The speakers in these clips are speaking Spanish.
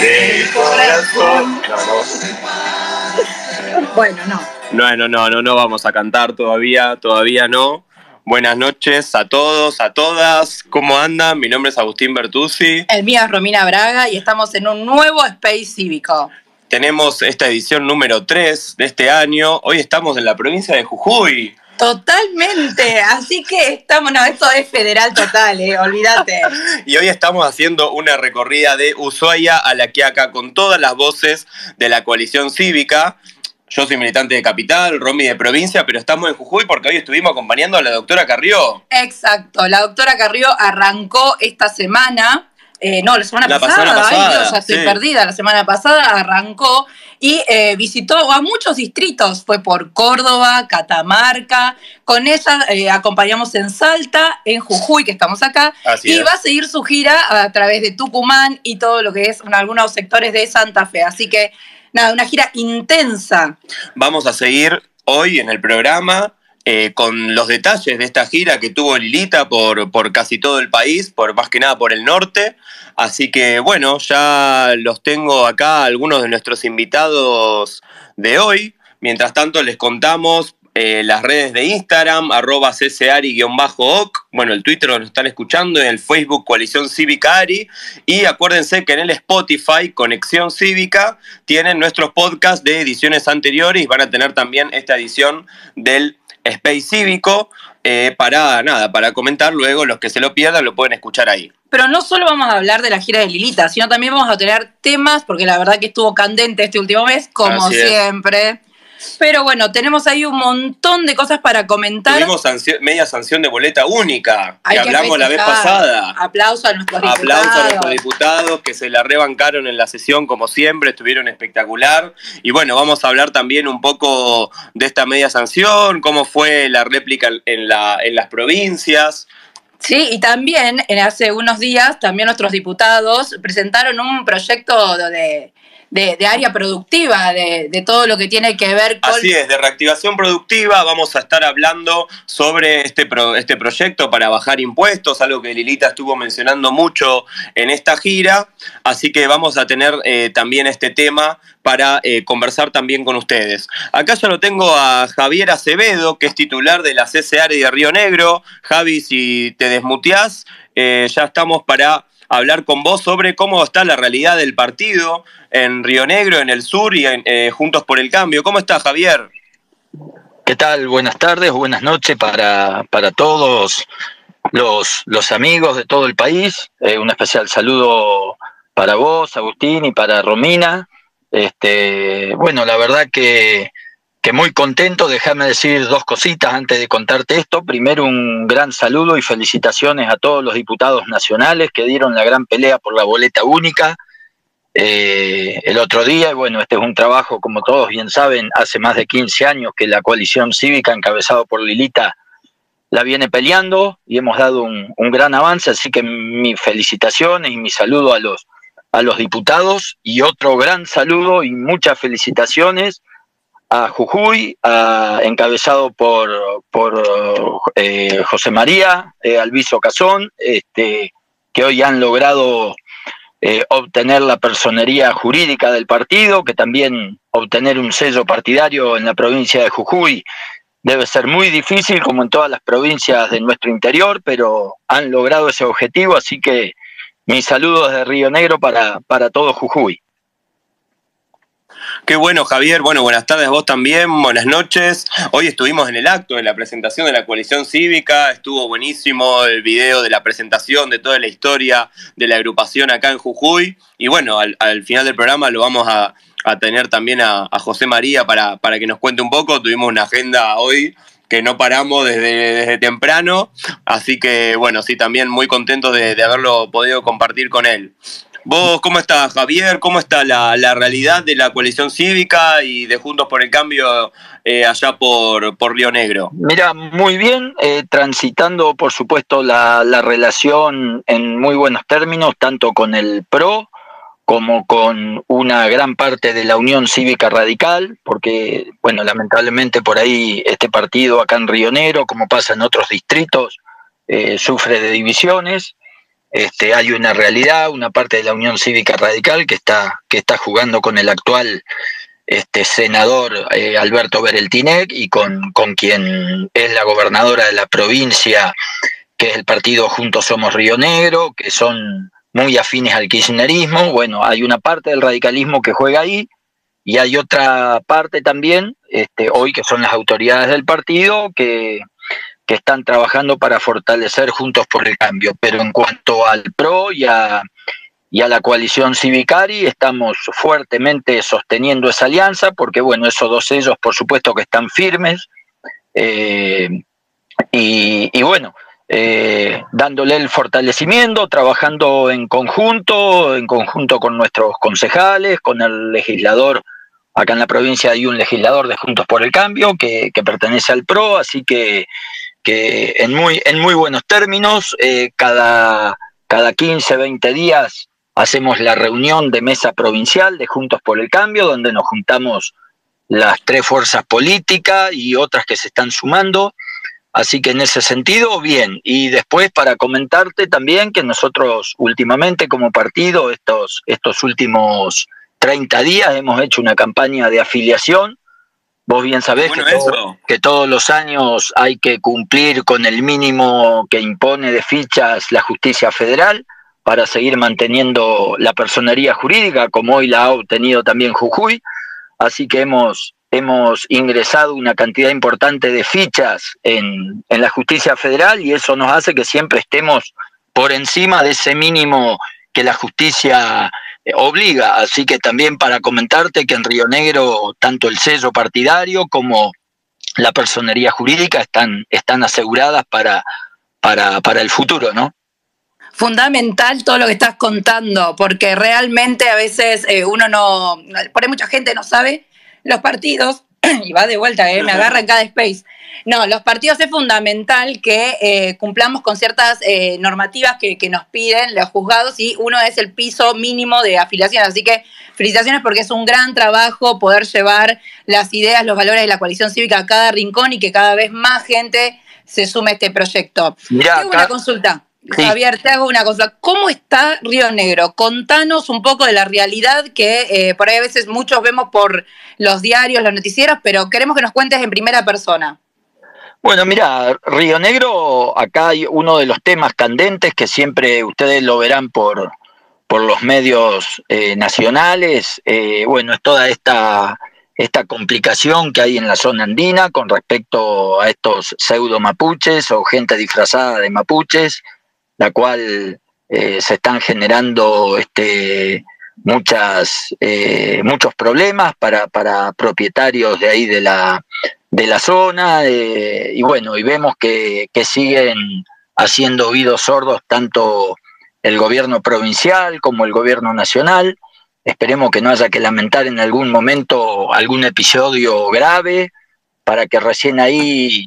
del corazón. Bueno, no. No, no, no, no, no vamos a cantar todavía, todavía no. Buenas noches a todos, a todas. ¿Cómo andan? Mi nombre es Agustín Bertuzzi. El mío es Romina Braga y estamos en un nuevo Space Cívico. Tenemos esta edición número 3 de este año. Hoy estamos en la provincia de Jujuy. Totalmente, así que estamos, no, esto es federal total, eh, olvídate. Y hoy estamos haciendo una recorrida de Ushuaia a La Quiaca con todas las voces de la coalición cívica. Yo soy militante de Capital, Romy de provincia, pero estamos en Jujuy porque hoy estuvimos acompañando a la doctora Carrió. Exacto, la doctora Carrió arrancó esta semana, eh, no, la semana La pasada, ay, pasada, Dios, ya estoy sí. perdida, la semana pasada arrancó y eh, visitó a muchos distritos, fue por Córdoba, Catamarca, con ella eh, acompañamos en Salta, en Jujuy, que estamos acá, Así y es. va a seguir su gira a través de Tucumán y todo lo que es en algunos sectores de Santa Fe, así que nada, una gira intensa. Vamos a seguir hoy en el programa eh, con los detalles de esta gira que tuvo Lilita por, por casi todo el país, por más que nada por el norte. Así que bueno, ya los tengo acá algunos de nuestros invitados de hoy. Mientras tanto les contamos eh, las redes de Instagram, arroba ccari-oc, bueno, el Twitter nos están escuchando, en el Facebook Coalición Cívica Ari, y acuérdense que en el Spotify Conexión Cívica tienen nuestros podcasts de ediciones anteriores van a tener también esta edición del Space Cívico eh, para nada, para comentar luego, los que se lo pierdan lo pueden escuchar ahí. Pero no solo vamos a hablar de la gira de Lilita, sino también vamos a tener temas, porque la verdad que estuvo candente este último mes, como Así es. Pero bueno, tenemos ahí un montón de cosas para comentar. Tuvimos sanción- media sanción de boleta única, Hay que hablamos la vez pasada. Aplauso a nuestros diputados. Aplausos a nuestros diputados que se la rebancaron en la sesión como siempre, estuvieron espectacular. Y bueno, vamos a hablar también un poco de esta media sanción, cómo fue la réplica en, la, en las provincias. Sí, y también en hace unos días, también nuestros diputados presentaron un proyecto de, de- área productiva, de, de todo lo que tiene que ver con... Así es, de reactivación productiva vamos a estar hablando sobre este, pro- este proyecto para bajar impuestos, algo que Lilita estuvo mencionando mucho en esta gira, así que vamos a tener eh, también este tema para eh, conversar también con ustedes. Acá ya lo tengo a Javier Acevedo, que es titular de la CCR de Río Negro. Javi, si te desmuteás, eh, ya estamos para hablar con vos sobre cómo está la realidad del partido en Río Negro, en el sur y en, eh, Juntos por el Cambio. ¿Cómo estás, Javier? ¿Qué tal? Buenas tardes, buenas noches para, para todos los, los amigos de todo el país. Eh, un especial saludo para vos, Agustín, y para Romina. Este, bueno, la verdad que, muy contento. Déjame decir dos cositas antes de contarte esto. Primero, un gran saludo y felicitaciones a todos los diputados nacionales que dieron la gran pelea por la boleta única eh, el otro día. Y bueno, este es un trabajo, como todos bien saben, hace más de 15 años que la coalición cívica encabezado por Lilita la viene peleando y hemos dado un, un gran avance, así que mis felicitaciones y mi saludo a los, a los diputados y otro gran saludo y muchas felicitaciones a Jujuy, a- encabezado por, por eh, José María eh, Alviso Cazón, este, que hoy han logrado eh, obtener la personería jurídica del partido, que también obtener un sello partidario en la provincia de Jujuy debe ser muy difícil, como en todas las provincias de nuestro interior, pero han logrado ese objetivo, así que mis saludos de Río Negro para, para todo Jujuy. Qué bueno, Javier. Bueno, buenas tardes vos también. Buenas noches. Hoy estuvimos en el acto de la presentación de la coalición cívica. Estuvo buenísimo el video de la presentación de toda la historia de la agrupación acá en Jujuy. Y bueno, al, al final del programa lo vamos a, tener también a, José María para, para que nos cuente un poco. Tuvimos una agenda hoy que no paramos desde, desde temprano. Así que bueno, sí, también muy contentos de, de haberlo podido compartir con él. ¿Vos cómo estás, Javier? ¿Cómo está la, la realidad de la coalición cívica y de Juntos por el Cambio eh, allá por, por Río Negro? Mira, muy bien, eh, transitando por supuesto la, la relación en muy buenos términos, tanto con el PRO como con una gran parte de la Unión Cívica Radical, porque, bueno, lamentablemente por ahí este partido acá en Río Negro, como pasa en otros distritos, eh, sufre de divisiones. Este, hay una realidad, una parte de la Unión Cívica Radical que está, que está jugando con el actual este, senador eh, Alberto Bereltinec y con, con quien es la gobernadora de la provincia, que es el partido Juntos Somos Río Negro, que son muy afines al kirchnerismo. Bueno, hay una parte del radicalismo que juega ahí y hay otra parte también, este, hoy que son las autoridades del partido, que, que están trabajando para fortalecer Juntos por el Cambio. Pero en cuanto al PRO y a, y a la coalición Civicari, estamos fuertemente sosteniendo esa alianza, porque bueno, esos dos sellos por supuesto que están firmes. Eh, y, bueno, eh, dándole el fortalecimiento, trabajando en conjunto, en conjunto con nuestros concejales, con el legislador. Acá en la provincia hay un legislador de Juntos por el Cambio que, que pertenece al PRO, así que que en muy, en muy buenos términos, eh, cada, cada 15, 20 días hacemos la reunión de mesa provincial de Juntos por el Cambio, donde nos juntamos las tres fuerzas políticas y otras que se están sumando. Así que en ese sentido, bien. Y después para comentarte también que nosotros últimamente como partido, estos, estos últimos 30 días, hemos hecho una campaña de afiliación Vos bien sabés que, todos los años hay que cumplir con el mínimo que impone de fichas la justicia federal para seguir manteniendo la personería jurídica, como hoy la ha obtenido también Jujuy. Así que hemos, hemos ingresado una cantidad importante de fichas en, en la justicia federal y eso nos hace que siempre estemos por encima de ese mínimo que la justicia obliga. Así que también para comentarte que en Río Negro tanto el sello partidario como la personería jurídica están, están aseguradas para, para, para el futuro, ¿no? fundamental todo lo que estás contando, porque realmente a veces eh, uno no, por ahí mucha gente no sabe, los partidos y va de vuelta, eh, me agarra en cada space. No, los partidos es fundamental que eh, cumplamos con ciertas eh, normativas que, nos piden los juzgados y uno es el piso mínimo de afiliación. Así que felicitaciones porque es un gran trabajo poder llevar las ideas, los valores de la coalición cívica a cada rincón y que cada vez más gente se sume a este proyecto. Tengo una consulta. Javier, te hago una cosa. ¿Cómo está Río Negro? Contanos un poco de la realidad que eh, por ahí a veces muchos vemos por los diarios, los noticieros, pero queremos que nos cuentes en primera persona. Bueno, mira, Río Negro, acá hay uno de los temas candentes que siempre ustedes lo verán por, por los medios eh, nacionales. Eh, bueno, es toda esta, esta complicación que hay en la zona andina con respecto a estos pseudo mapuches o gente disfrazada de mapuches la cual eh, se están generando este, muchas, eh, muchos problemas para, para, propietarios de ahí de la, de la zona eh, y bueno, y vemos que, que, siguen haciendo oídos sordos tanto el gobierno provincial como el gobierno nacional. Esperemos que no haya que lamentar en algún momento algún episodio grave para que recién ahí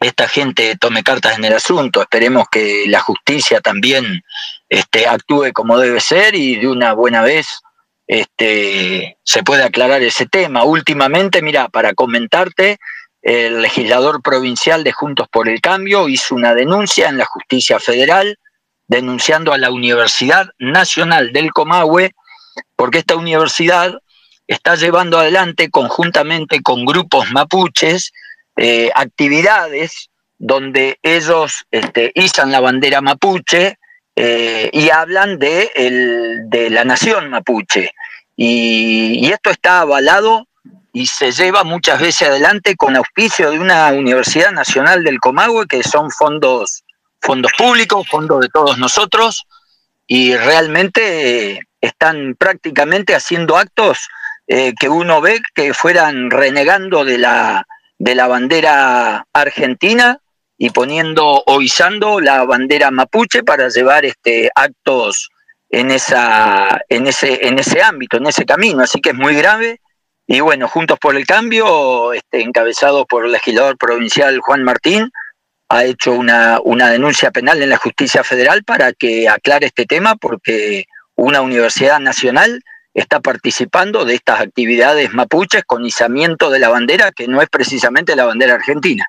esta gente tome cartas en el asunto. Esperemos que la justicia también este, actúe como debe ser y de una buena vez este, se pueda aclarar ese tema. Últimamente, mira, para comentarte, el legislador provincial de Juntos por el Cambio hizo una denuncia en la justicia federal denunciando a la Universidad Nacional del Comahue porque esta universidad está llevando adelante conjuntamente con grupos mapuches eh, actividades donde ellos este, izan la bandera mapuche eh, y hablan de, de, la nación mapuche. Y, esto está avalado y se lleva muchas veces adelante con auspicio de una Universidad Nacional del Comahue, que son fondos, fondos públicos, fondos de todos nosotros, y realmente están prácticamente haciendo actos eh, que uno ve que fueran renegando de la, de la bandera argentina y poniendo o izando la bandera mapuche para llevar este actos en esa en ese en ese ámbito, en ese camino, así que es muy grave. Y bueno, Juntos por el Cambio, este, encabezado por el legislador provincial Juan Martín, ha hecho una, una denuncia penal en la justicia federal para que aclare este tema porque una universidad nacional está participando de estas actividades mapuches con izamiento de la bandera, que no es precisamente la bandera argentina.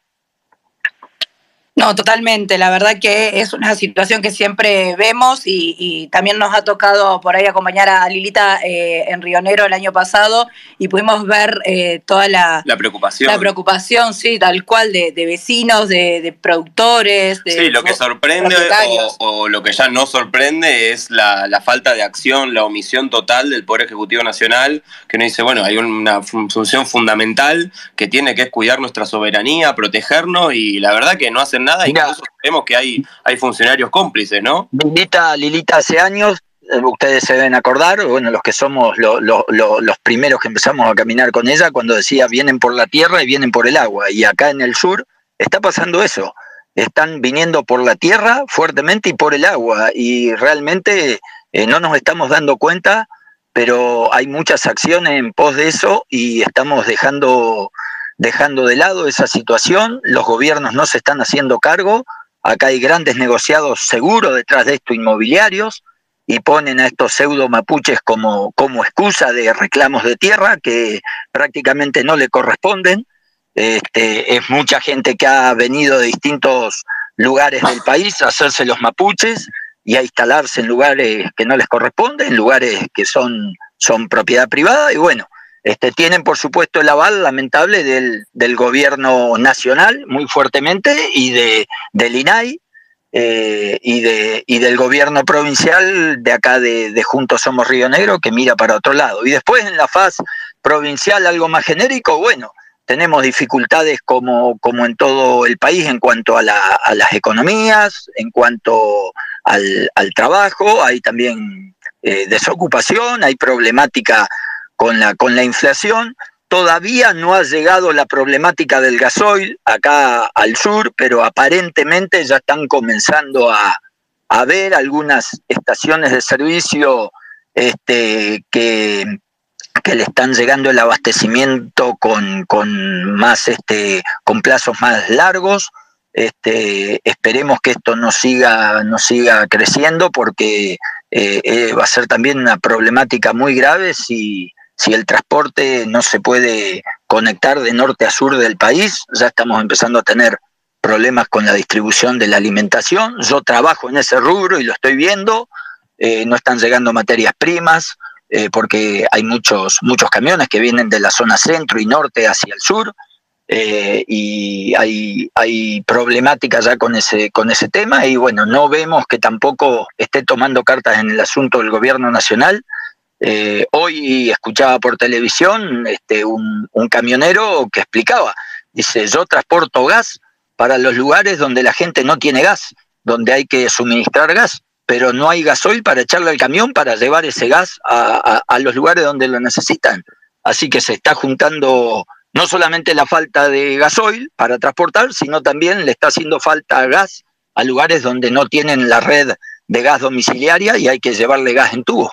No, totalmente. La verdad que es una situación que siempre vemos y, también nos ha tocado por ahí acompañar a Lilita eh, en Río Negro el año pasado y pudimos ver eh, toda la, la preocupación. La preocupación, sí, tal cual, de, vecinos, de, productores. De, sí, lo que sorprende o, lo que ya no sorprende es la, falta de acción, la omisión total del Poder Ejecutivo Nacional, que nos dice, bueno, hay una función fundamental que tiene que es cuidar nuestra soberanía, protegernos y la verdad que no hacen nada, incluso sabemos que hay, hay funcionarios cómplices, ¿no? Lilita, Lilita hace años, eh, ustedes se deben acordar, bueno, los que somos los primeros que empezamos a caminar con ella, cuando decía vienen por la tierra y vienen por el agua, y acá en el sur está pasando eso, están viniendo por la tierra fuertemente y por el agua, y realmente eh, no nos estamos dando cuenta, pero hay muchas acciones en pos de eso y estamos dejando dejando de lado esa situación, los gobiernos no se están haciendo cargo, acá hay grandes negociados seguros detrás de esto inmobiliarios y ponen a estos pseudo mapuches como, como excusa de reclamos de tierra que prácticamente no le corresponden. Este, es mucha gente que ha venido de distintos lugares del país a hacerse los mapuches y a instalarse en lugares que no les corresponden, en lugares que son, son propiedad privada y bueno, este, tienen, por supuesto, el aval lamentable del, gobierno nacional, muy fuertemente, y de, del INAI, eh, y, de, y del gobierno provincial de acá de, Juntos Somos Río Negro, que mira para otro lado. Y después en la faz provincial, algo más genérico, bueno, tenemos dificultades como, como en todo el país en cuanto a, la, a las economías, en cuanto al, al trabajo, hay también eh, desocupación, hay problemática con la, con la inflación. Todavía no ha llegado la problemática del gasoil acá al sur, pero aparentemente ya están comenzando a, a ver algunas estaciones de servicio este, que, que le están llegando el abastecimiento con, con más este, con plazos más largos. Este, esperemos que esto no siga, no siga creciendo porque eh, eh, va a ser también una problemática muy grave si, si el transporte no se puede conectar de norte a sur del país, ya estamos empezando a tener problemas con la distribución de la alimentación. Yo trabajo en ese rubro y lo estoy viendo. Eh, no están llegando materias primas eh, porque hay muchos, muchos camiones que vienen de la zona centro y norte hacia el sur. Eh, y hay, hay problemática ya con ese, con ese tema y bueno, no vemos que tampoco esté tomando cartas en el asunto del gobierno nacional eh, hoy escuchaba por televisión este, un, camionero que explicaba, dice, yo transporto gas para los lugares donde la gente no tiene gas, donde hay que suministrar gas, pero no hay gasoil para echarle al camión para llevar ese gas a, a los lugares donde lo necesitan. Así que se está juntando no solamente la falta de gasoil para transportar, sino también le está haciendo falta gas a lugares donde no tienen la red de gas domiciliaria y hay que llevarle gas en tubo.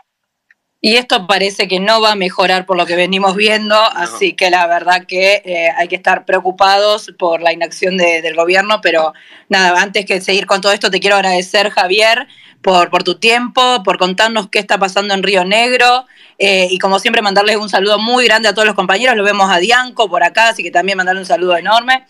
Y esto parece que no va a mejorar por lo que venimos viendo, así que la verdad que eh, hay que estar preocupados por la inacción del gobierno, pero nada, antes que seguir con todo esto, te quiero agradecer, Javier, por, por tu tiempo, por contarnos qué está pasando en Río Negro. Eh, y como siempre, mandarles un saludo muy grande a todos los compañeros. Lo vemos a Dianco por acá, así que también mandarle un saludo enorme.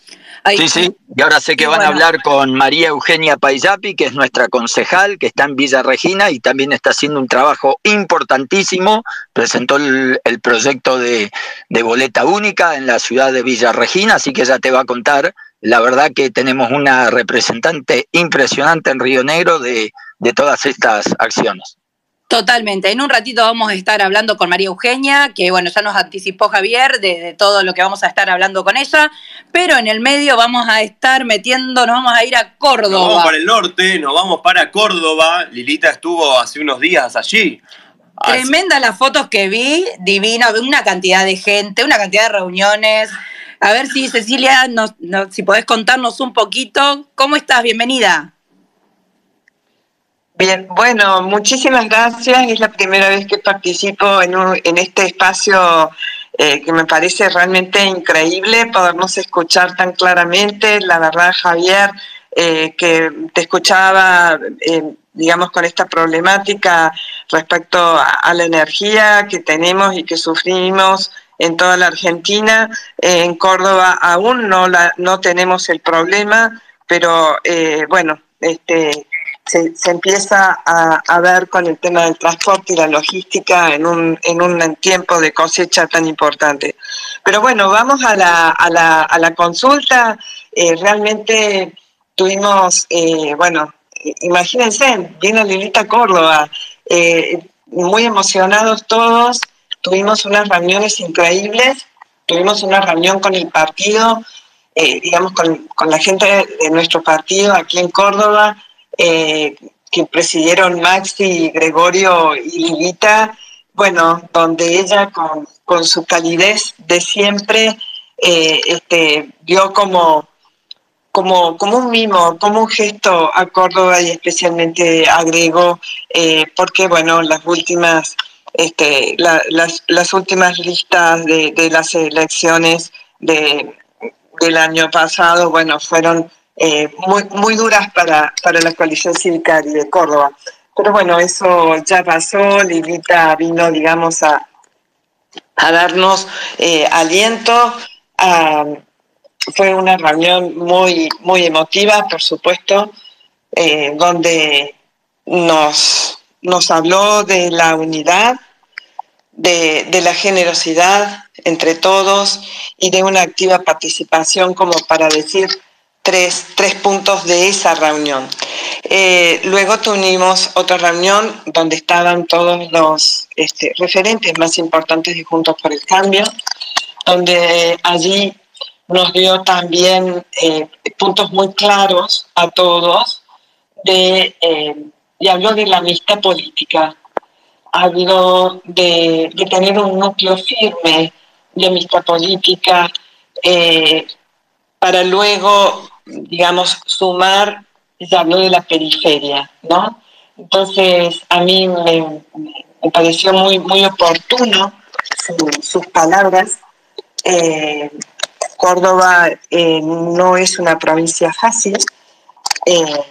Sí, sí, y ahora sé que van a hablar con María Eugenia Paisapi, que es nuestra concejal, que está en Villa Regina y también está haciendo un trabajo importantísimo. Presentó el, proyecto de, de boleta única en la ciudad de Villa Regina, así que ella te va a contar la verdad que tenemos una representante impresionante en Río Negro de, de todas estas acciones. Totalmente. En un ratito vamos a estar hablando con María Eugenia, que bueno, ya nos anticipó Javier de, todo lo que vamos a estar hablando con ella, pero en el medio vamos a estar metiendo, nos vamos a ir a Córdoba. Nos vamos para el norte, nos vamos para Córdoba. Lilita estuvo hace unos días allí. Tremenda las fotos que vi, divina, una cantidad de gente, una cantidad de reuniones. A ver si Cecilia, si podés contarnos un poquito, ¿cómo estás? Bienvenida. Bien, bueno, muchísimas gracias. Es la primera vez que participo en, en este espacio eh, que me parece realmente increíble podernos escuchar tan claramente. La verdad, Javier, eh, que te escuchaba, eh, digamos, con esta problemática respecto a, la energía que tenemos y que sufrimos en toda la Argentina. en Córdoba aún no, la, no tenemos el problema pero eh, bueno, este, se, empieza a, ver con el tema del transporte y la logística en un, en un tiempo de cosecha tan importante. Pero bueno, vamos a la, a la, a la consulta. Eh, realmente tuvimos, eh, bueno, imagínense, vino Lilita Córdoba, eh, muy emocionados todos, tuvimos unas reuniones increíbles, tuvimos una reunión con el partido, digamos, con, con, la gente de nuestro partido aquí en Córdoba, eh, que presidieron Maxi, Gregorio y Lilita, bueno, donde ella con, con su calidez de siempre eh, este, dio como, como, como un mimo, como un gesto a Córdoba y especialmente a Grego, eh, porque bueno, las últimas, este, las, las, últimas listas de, de las elecciones de, del año pasado, bueno, fueron eh, muy, duras para, para la coalición cívica de Córdoba. Pero bueno, eso ya pasó, Lilita vino, digamos, a, a darnos eh, aliento. fue una reunión muy, muy emotiva, por supuesto, eh, donde nos, nos habló de la unidad, de, de, la generosidad entre todos y de una activa participación como para decir tres, tres puntos de esa reunión. Eh, luego tuvimos otra reunión donde estaban todos los este, referentes más importantes de Juntos por el Cambio, donde allí nos dio también eh, puntos muy claros a todos de, eh, y habló de la amistad política, habló de, de tener un núcleo firme de amistad política para luego digamos, sumar, ya habló de la periferia, ¿no? Entonces, a mí me, pareció muy, muy oportuno sus palabras. Eh, Córdoba eh, no es una provincia fácil. Eh,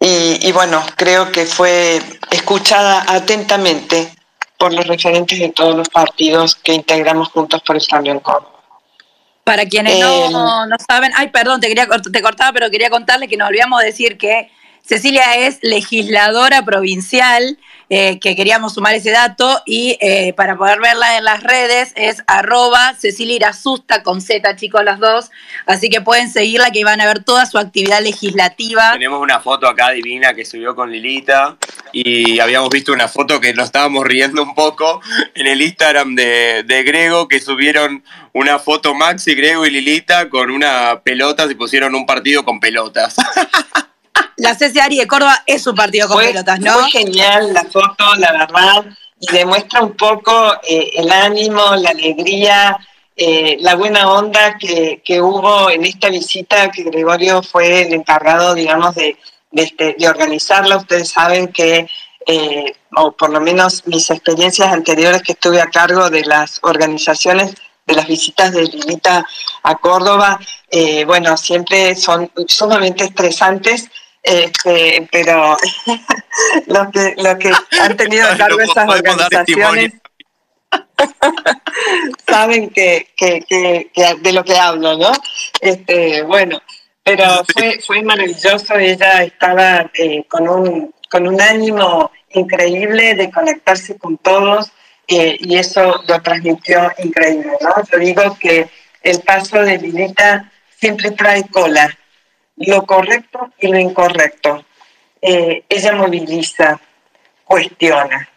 y, y, bueno, creo que fue escuchada atentamente por los referentes de todos los partidos que integramos juntos por el cambio en Córdoba. Para quienes no, em. no, saben, ay, perdón, te, quería, te cortaba, pero quería contarle que nos olvidamos decir que Cecilia es legisladora provincial eh, que queríamos sumar ese dato y eh, para poder verla en las redes es arroba Cecilia Irasusta con Z, chicos, las dos. Así que pueden seguirla que van a ver toda su actividad legislativa. Tenemos una foto acá divina que subió con Lilita y habíamos visto una foto que nos estábamos riendo un poco en el Instagram de, de Grego que subieron una foto Maxi, Grego y Lilita con una pelota y pusieron un partido con pelotas. la CCARI de Córdoba es un partido con pelotas, ¿no? Muy genial la foto, la verdad, y demuestra un poco eh, el ánimo, la alegría, eh, la buena onda que, hubo en esta visita, que Gregorio fue el encargado, digamos, de, este, de, organizarla. Ustedes saben que, eh, o por lo menos mis experiencias anteriores que estuve a cargo de las organizaciones, de las visitas de Lilita a Córdoba, bueno, siempre son sumamente estresantes este, pero los que, que han tenido a cargo esas organizaciones saben que, de lo que hablo, ¿no? Este, bueno, pero fue, fue maravilloso, ella estaba eh, con, un, con un ánimo increíble de conectarse con todos eh, y eso lo transmitió increíble, ¿no? Yo digo que el paso de Lilita siempre trae cola, lo correcto y lo incorrecto. Eh, ella moviliza, cuestiona.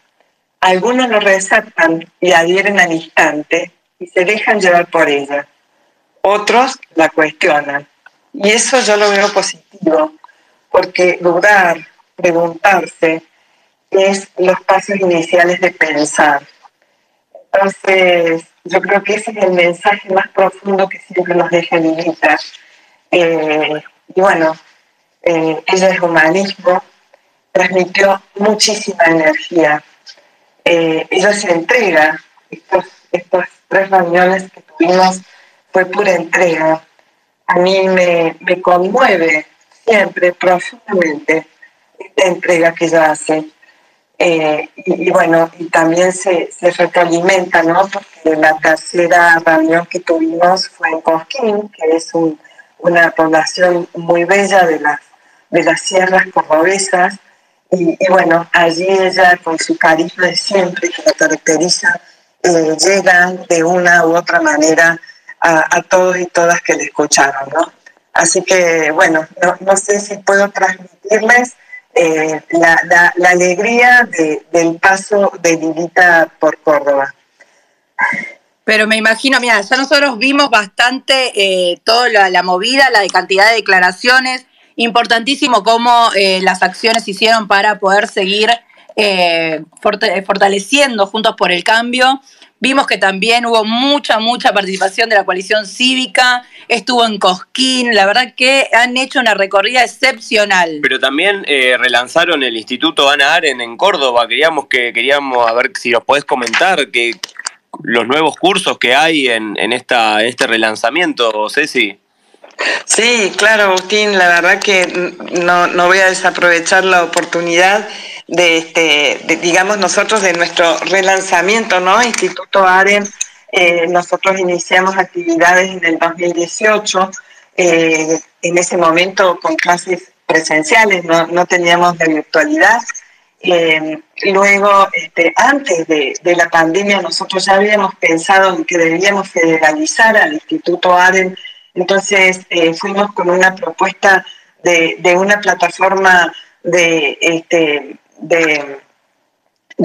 Algunos lo resaltan y adhieren al instante y se dejan llevar por ella. Otros la cuestionan. Y eso yo lo veo positivo, porque dudar, preguntarse, es los pasos iniciales de pensar. Entonces, yo creo que ese es el mensaje más profundo que siempre nos deja Lilita. Eh, y bueno, eh, ella es humanismo, transmitió muchísima energía. Eh, ella se entrega, estos, estas tres reuniones que tuvimos fue pura entrega. A mí me, me conmueve siempre profundamente esta entrega que ella hace. Eh, y, bueno, y también se, se retroalimenta, ¿no? Porque la tercera reunión que tuvimos fue en Cosquín, que es un una población muy bella de las, de las sierras cordobesas. Y, bueno, allí ella con su carisma de siempre que la caracteriza, eh, llega de una u otra manera a, a, todos y todas que le escucharon, ¿no? Así que bueno, no, no sé si puedo transmitirles eh, la, la, la, alegría de, del paso de Lilita por Córdoba. Pero me imagino, mira, ya nosotros vimos bastante eh, toda la, la, movida, la cantidad de declaraciones, importantísimo cómo eh, las acciones hicieron para poder seguir eh, fortaleciendo Juntos por el Cambio. Vimos que también hubo mucha, mucha participación de la coalición cívica, estuvo en Cosquín, la verdad que han hecho una recorrida excepcional. Pero también eh, relanzaron el Instituto Ana Aren en Córdoba, queríamos que queríamos a ver si nos podés comentar que los nuevos cursos que hay en, en, esta, en este relanzamiento, Ceci. Sí, claro, Agustín, la verdad que no, no voy a desaprovechar la oportunidad de, este, digamos, nosotros de nuestro relanzamiento, ¿no? Instituto AREN, eh, nosotros iniciamos actividades en el 2018, eh, en ese momento con clases presenciales, no, no teníamos de virtualidad. Eh, luego, este, antes de, de, la pandemia, nosotros ya habíamos pensado en que debíamos federalizar al Instituto AREN, entonces eh, fuimos con una propuesta de, una plataforma de, este, de,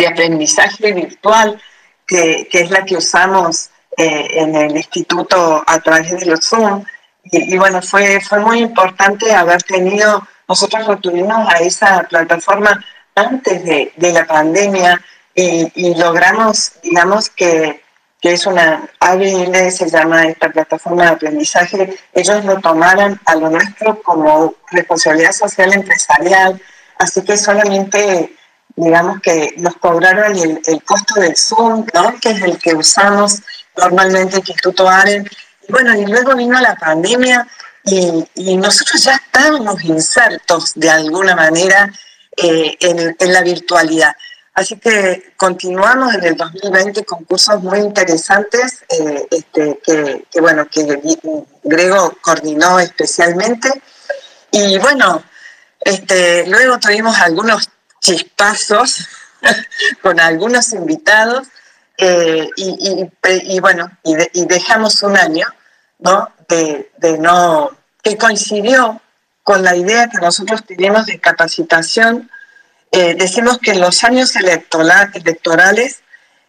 aprendizaje virtual, que, es la que usamos eh, en el instituto a través de los Zoom. Y, bueno, fue, fue muy importante haber tenido, nosotros lo tuvimos a esa plataforma antes de, la pandemia y, logramos, digamos, que, que es una ABL, se llama esta plataforma de aprendizaje, ellos lo tomaran a lo nuestro como responsabilidad social empresarial, así que solamente digamos que nos cobraron el, costo del Zoom, que es el que usamos normalmente el Instituto AREN. Bueno, y luego vino la pandemia y, nosotros ya estábamos insertos de alguna manera eh, en, en, la virtualidad. Así que continuamos en el 2020 con cursos muy interesantes eh, este, que, que, bueno, que Grego coordinó especialmente. Y bueno, este, luego tuvimos algunos chispazos con algunos invitados eh, y, bueno, y, de, y, dejamos un año, ¿no? De, no, que coincidió con la idea que nosotros tenemos de capacitación. Eh, decimos que en los años electoral, electorales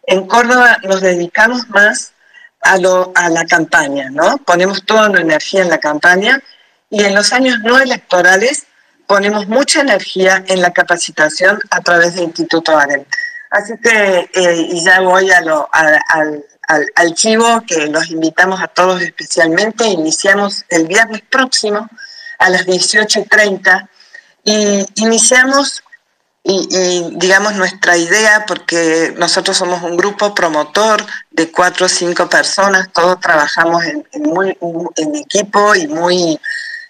en Córdoba nos dedicamos más a, la campaña, ¿no? Ponemos toda la energía en la campaña y en los años no electorales ponemos mucha energía en la capacitación a través del Instituto AREN. Así que, eh, y ya voy al, al, al, chivo, que los invitamos a todos especialmente. Iniciamos el viernes próximo a las 18.30 y iniciamos, y, y, digamos, nuestra idea, porque nosotros somos un grupo promotor de cuatro o cinco personas, todos trabajamos en, muy, en equipo y muy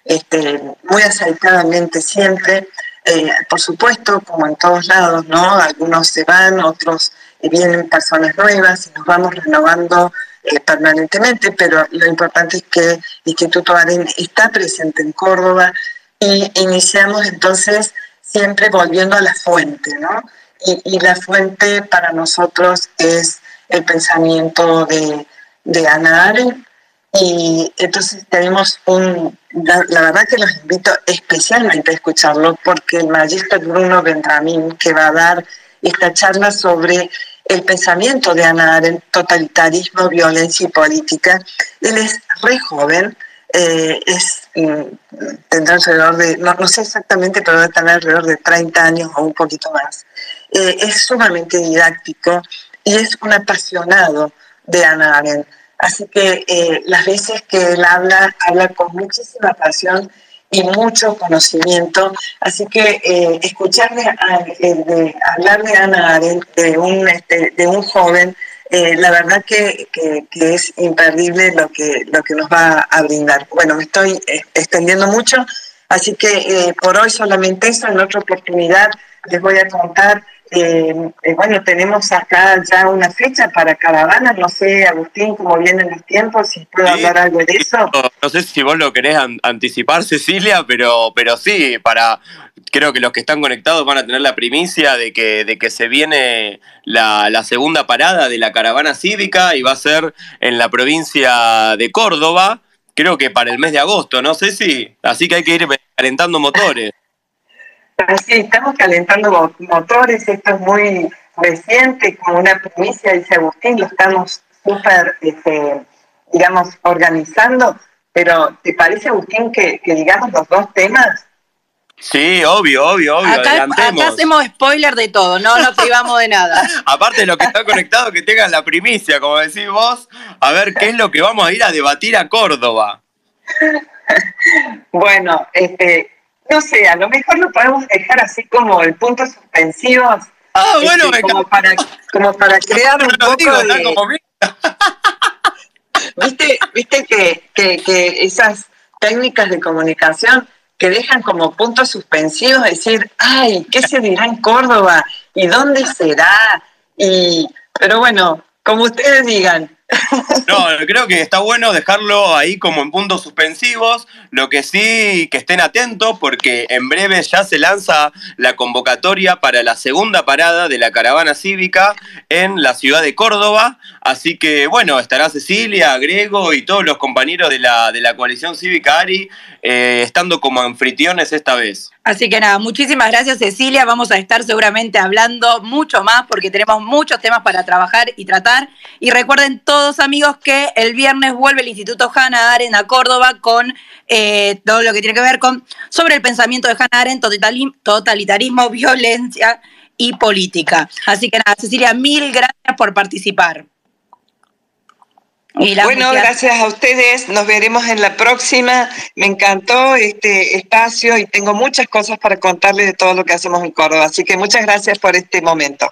este, muy acertadamente siempre. Eh, por supuesto, como en todos lados, ¿no? Algunos se van, otros eh, vienen personas nuevas y nos vamos renovando eh, permanentemente, pero lo importante es que el Instituto Aren está presente en Córdoba y iniciamos entonces siempre volviendo a la fuente, ¿no? Y, la fuente para nosotros es el pensamiento de, de Ana Arendt, y entonces tenemos un, la, la, verdad que los invito especialmente a escucharlo porque el magíster Bruno Benjamín que va a dar esta charla sobre el pensamiento de Ana Arendt, totalitarismo, violencia y política. Él es re joven, eh, es, tendrá alrededor de, no, no, sé exactamente, pero debe tener alrededor de 30 años o un poquito más. Eh, es sumamente didáctico y es un apasionado de Ana Arendt Así que eh, las veces que él habla, habla con muchísima pasión y mucho conocimiento. Así que eh, escucharle a, eh, de, hablar de Ana Arendt, de un, este, de un joven, eh, la verdad que, que, que, es imperdible lo que, lo que nos va a brindar. Bueno, me estoy extendiendo mucho, así que por hoy solamente eso, en otra oportunidad les voy a contar eh, eh, bueno, tenemos acá ya una fecha para caravana, no sé, Agustín, cómo vienen los tiempos, si puedo hablar algo de eso. No, sé si vos lo querés anticipar, Cecilia, pero, pero sí, para creo que los que están conectados van a tener la primicia de que, de que se viene la, segunda parada de la caravana cívica y va a ser en la provincia de Córdoba, creo que para el mes de agosto, no sé si, así que hay que ir calentando motores. Sí, estamos calentando motores, esto es muy reciente, como una primicia, dice Agustín, lo estamos súper, este, digamos, organizando, pero ¿te parece, Agustín, que, que digamos los dos temas? Sí, obvio, obvio, obvio. Acá, hacemos spoiler de todo, no nos privamos de nada. Aparte de lo que está conectado, que tengan la primicia, como decís vos, a ver qué es lo que vamos a ir a debatir a Córdoba. bueno, este, no sé, a lo mejor lo podemos dejar así como el punto suspensivo. Ah, bueno, este, como, para, como para crear un poco de... ¿Viste, viste que, que, que esas técnicas de comunicación que dejan como puntos suspensivos decir, ay, ¿qué se dirá en Córdoba? ¿Y dónde será? Y, pero bueno, como ustedes digan. No, creo que está bueno dejarlo ahí como en puntos suspensivos. Lo que sí, que estén atentos porque en breve ya se lanza la convocatoria para la segunda parada de la caravana cívica en la ciudad de Córdoba. Así que bueno, estará Cecilia, Grego y todos los compañeros de la, de la coalición cívica ARI eh, estando como anfitriones esta vez. Así que nada, muchísimas gracias Cecilia. Vamos a estar seguramente hablando mucho más porque tenemos muchos temas para trabajar y tratar. Y recuerden todos amigos que el viernes vuelve el Instituto Hannah Arendt a Córdoba con eh, todo lo que tiene que ver con sobre el pensamiento de Hannah Arendt, totalitarismo, violencia y política. Así que nada, Cecilia, mil gracias por participar bueno, gracias a ustedes. Nos veremos en la próxima. Me encantó este espacio y tengo muchas cosas para contarles de todo lo que hacemos en Córdoba. Así que muchas gracias por este momento.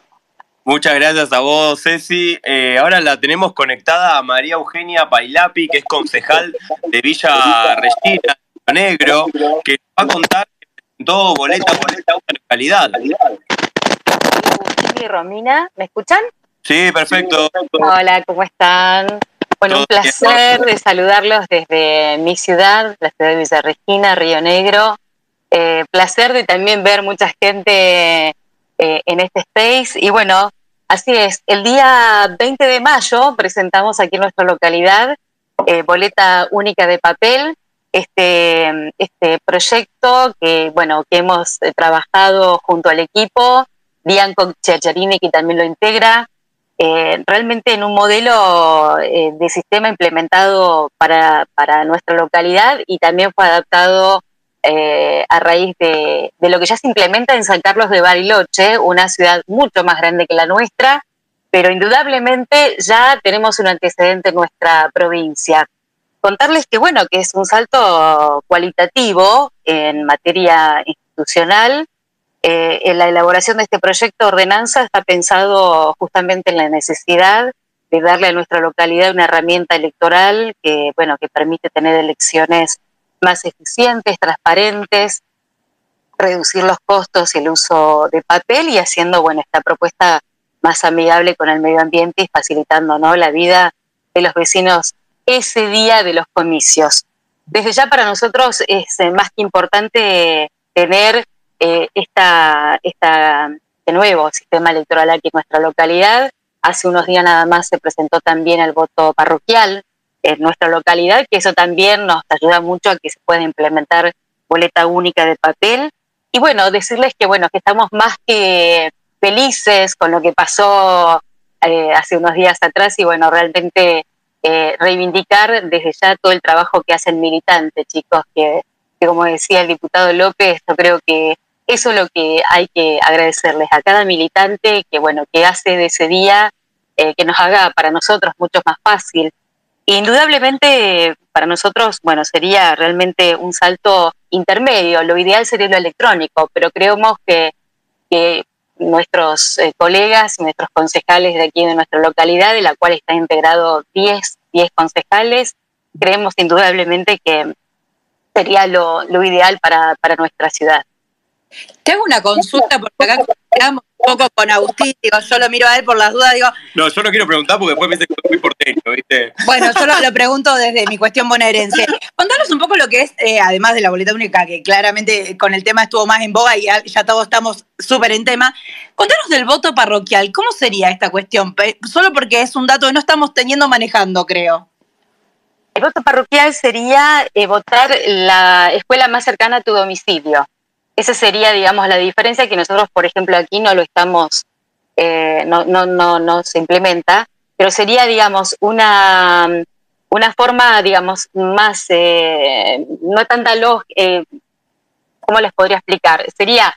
Muchas gracias a vos, Ceci. Eh, ahora la tenemos conectada a María Eugenia Pailapi, que es concejal de Villa Regina, Negro, que va a contar todo boleta, boleta, localidad. Romina, ¿me escuchan? Sí, perfecto. Hola, ¿cómo están? Bueno, un placer de saludarlos desde mi ciudad, la ciudad de Villa Regina, Río Negro. Eh, placer de también ver mucha gente eh, en este space. Y bueno, así es, el día 20 de mayo presentamos aquí en nuestra localidad eh, Boleta Única de Papel, este, este proyecto que, bueno, que hemos trabajado junto al equipo, Bianco Cercerini que también lo integra, eh, realmente en un modelo eh, de sistema implementado para, nuestra localidad y también fue adaptado eh, a raíz de, lo que ya se implementa en San Carlos de Bariloche, una ciudad mucho más grande que la nuestra, pero indudablemente ya tenemos un antecedente en nuestra provincia. Contarles que, bueno, que es un salto cualitativo en materia institucional, eh, en la elaboración de este proyecto de ordenanza está pensado justamente en la necesidad de darle a nuestra localidad una herramienta electoral que, bueno, que permite tener elecciones más eficientes, transparentes, reducir los costos y el uso de papel y haciendo, bueno, esta propuesta más amigable con el medio ambiente y facilitando, ¿no? la vida de los vecinos ese día de los comicios. Desde ya para nosotros es eh, más que importante tener eh, esta, esta, de nuevo, sistema electoral aquí en nuestra localidad. Hace unos días nada más se presentó también el voto parroquial en nuestra localidad, que eso también nos ayuda mucho a que se pueda implementar boleta única de papel. Y bueno, decirles que bueno, que estamos más que felices con lo que pasó eh, hace unos días atrás y bueno, realmente eh, reivindicar desde ya todo el trabajo que hacen militantes, chicos, que, que, como decía el diputado López, yo creo que eso es lo que hay que agradecerles a cada militante que, bueno, que hace de ese día eh, que nos haga para nosotros mucho más fácil. Indudablemente para nosotros, bueno, sería realmente un salto intermedio. Lo ideal sería lo electrónico, pero creemos que, nuestros eh, colegas, nuestros concejales de aquí de nuestra localidad, de la cual está integrado 10, 10 concejales, creemos indudablemente que sería lo, ideal para nuestra ciudad. Te hago una consulta porque acá quedamos un poco con Agustín, digo, yo lo miro a él por las dudas, digo. No, yo no quiero preguntar porque después me dice que soy muy porteño, ¿viste? Bueno, yo lo, pregunto desde mi cuestión bonaerense. Contanos un poco lo que es, eh, además de la boleta única, que claramente con el tema estuvo más en boga y ya, ya todos estamos súper en tema. Contanos del voto parroquial, ¿cómo sería esta cuestión? Solo porque es un dato que no estamos teniendo manejando, creo. El voto parroquial sería eh, votar la escuela más cercana a tu domicilio. Esa sería, digamos, la diferencia que nosotros, por ejemplo, aquí no lo estamos, eh, no, no, no, no, se implementa, pero sería, digamos, una, una forma, digamos, más, eh, no tanta lógica, ¿cómo les podría explicar? Sería,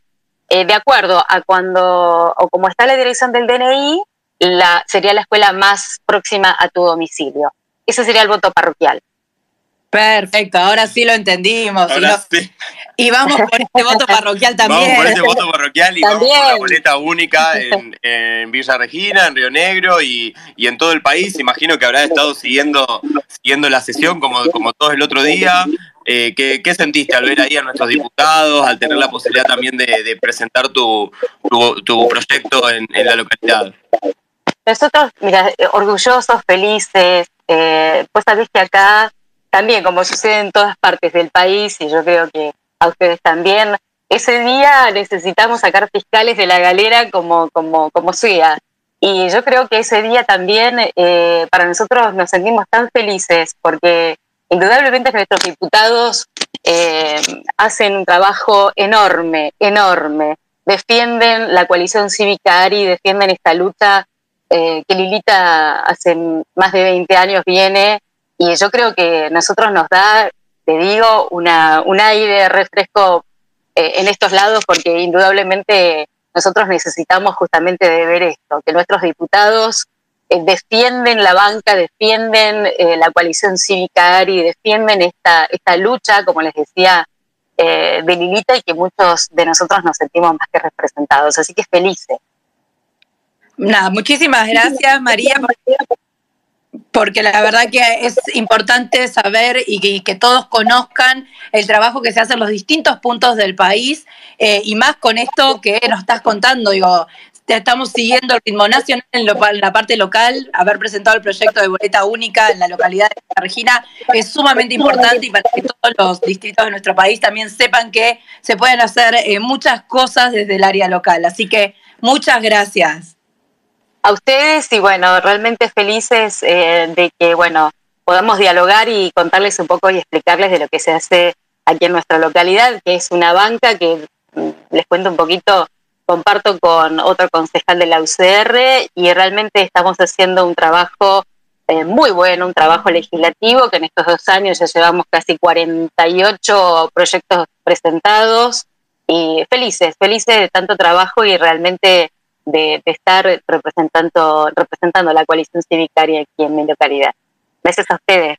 de acuerdo a cuando, o como está la dirección del DNI, la, sería la escuela más próxima a tu domicilio. Ese sería el voto parroquial. Perfecto, ahora sí lo entendimos. y, vamos por este voto parroquial también. Vamos por este voto parroquial y vamos por la boleta única en, Villa Regina, en Río Negro y, en todo el país. Imagino que habrá estado siguiendo, siguiendo la sesión como, como todos el otro día. Eh, ¿qué, sentiste al ver ahí a nuestros diputados, al tener la posibilidad también de, presentar tu, tu, proyecto en, en la localidad? Nosotros, mira, orgullosos, felices, eh, pues sabés que acá también, como sucede en todas partes del país, y yo creo que a ustedes también, ese día necesitamos sacar fiscales de la galera como, como, como sea. Y yo creo que ese día también eh, para nosotros nos sentimos tan felices porque indudablemente nuestros diputados eh, hacen un trabajo enorme, enorme. Defienden la coalición cívica ARI, defienden esta lucha eh, que Lilita hace más de 20 años viene y yo creo que nosotros nos da, te digo, una, un aire refresco eh, en estos lados porque indudablemente nosotros necesitamos justamente de ver esto, que nuestros diputados eh, defienden la banca, defienden la coalición cívica ARI, defienden esta, esta lucha, como les decía, de Lilita y que muchos de nosotros nos sentimos más que representados. Así que felices. Nada, muchísimas gracias María, porque la verdad que es importante saber y que, todos conozcan el trabajo que se hace en los distintos puntos del país eh, y más con esto que nos estás contando, digo, estamos siguiendo el ritmo nacional en, la parte local, haber presentado el proyecto de boleta única en la localidad de Regina es sumamente importante y para que todos los distritos de nuestro país también sepan que se pueden hacer eh, muchas cosas desde el área local. Así que muchas gracias a ustedes y bueno, realmente felices eh, de que bueno, podamos dialogar y contarles un poco y explicarles de lo que se hace aquí en nuestra localidad, que es una banca que mm, les cuento un poquito, comparto con otro concejal de la UCR y realmente estamos haciendo un trabajo eh, muy bueno, un trabajo legislativo, que en estos dos años ya llevamos casi 48 proyectos presentados y felices, felices de tanto trabajo y realmente de, estar representando, representando la coalición civicaria aquí en mi localidad. Gracias a ustedes.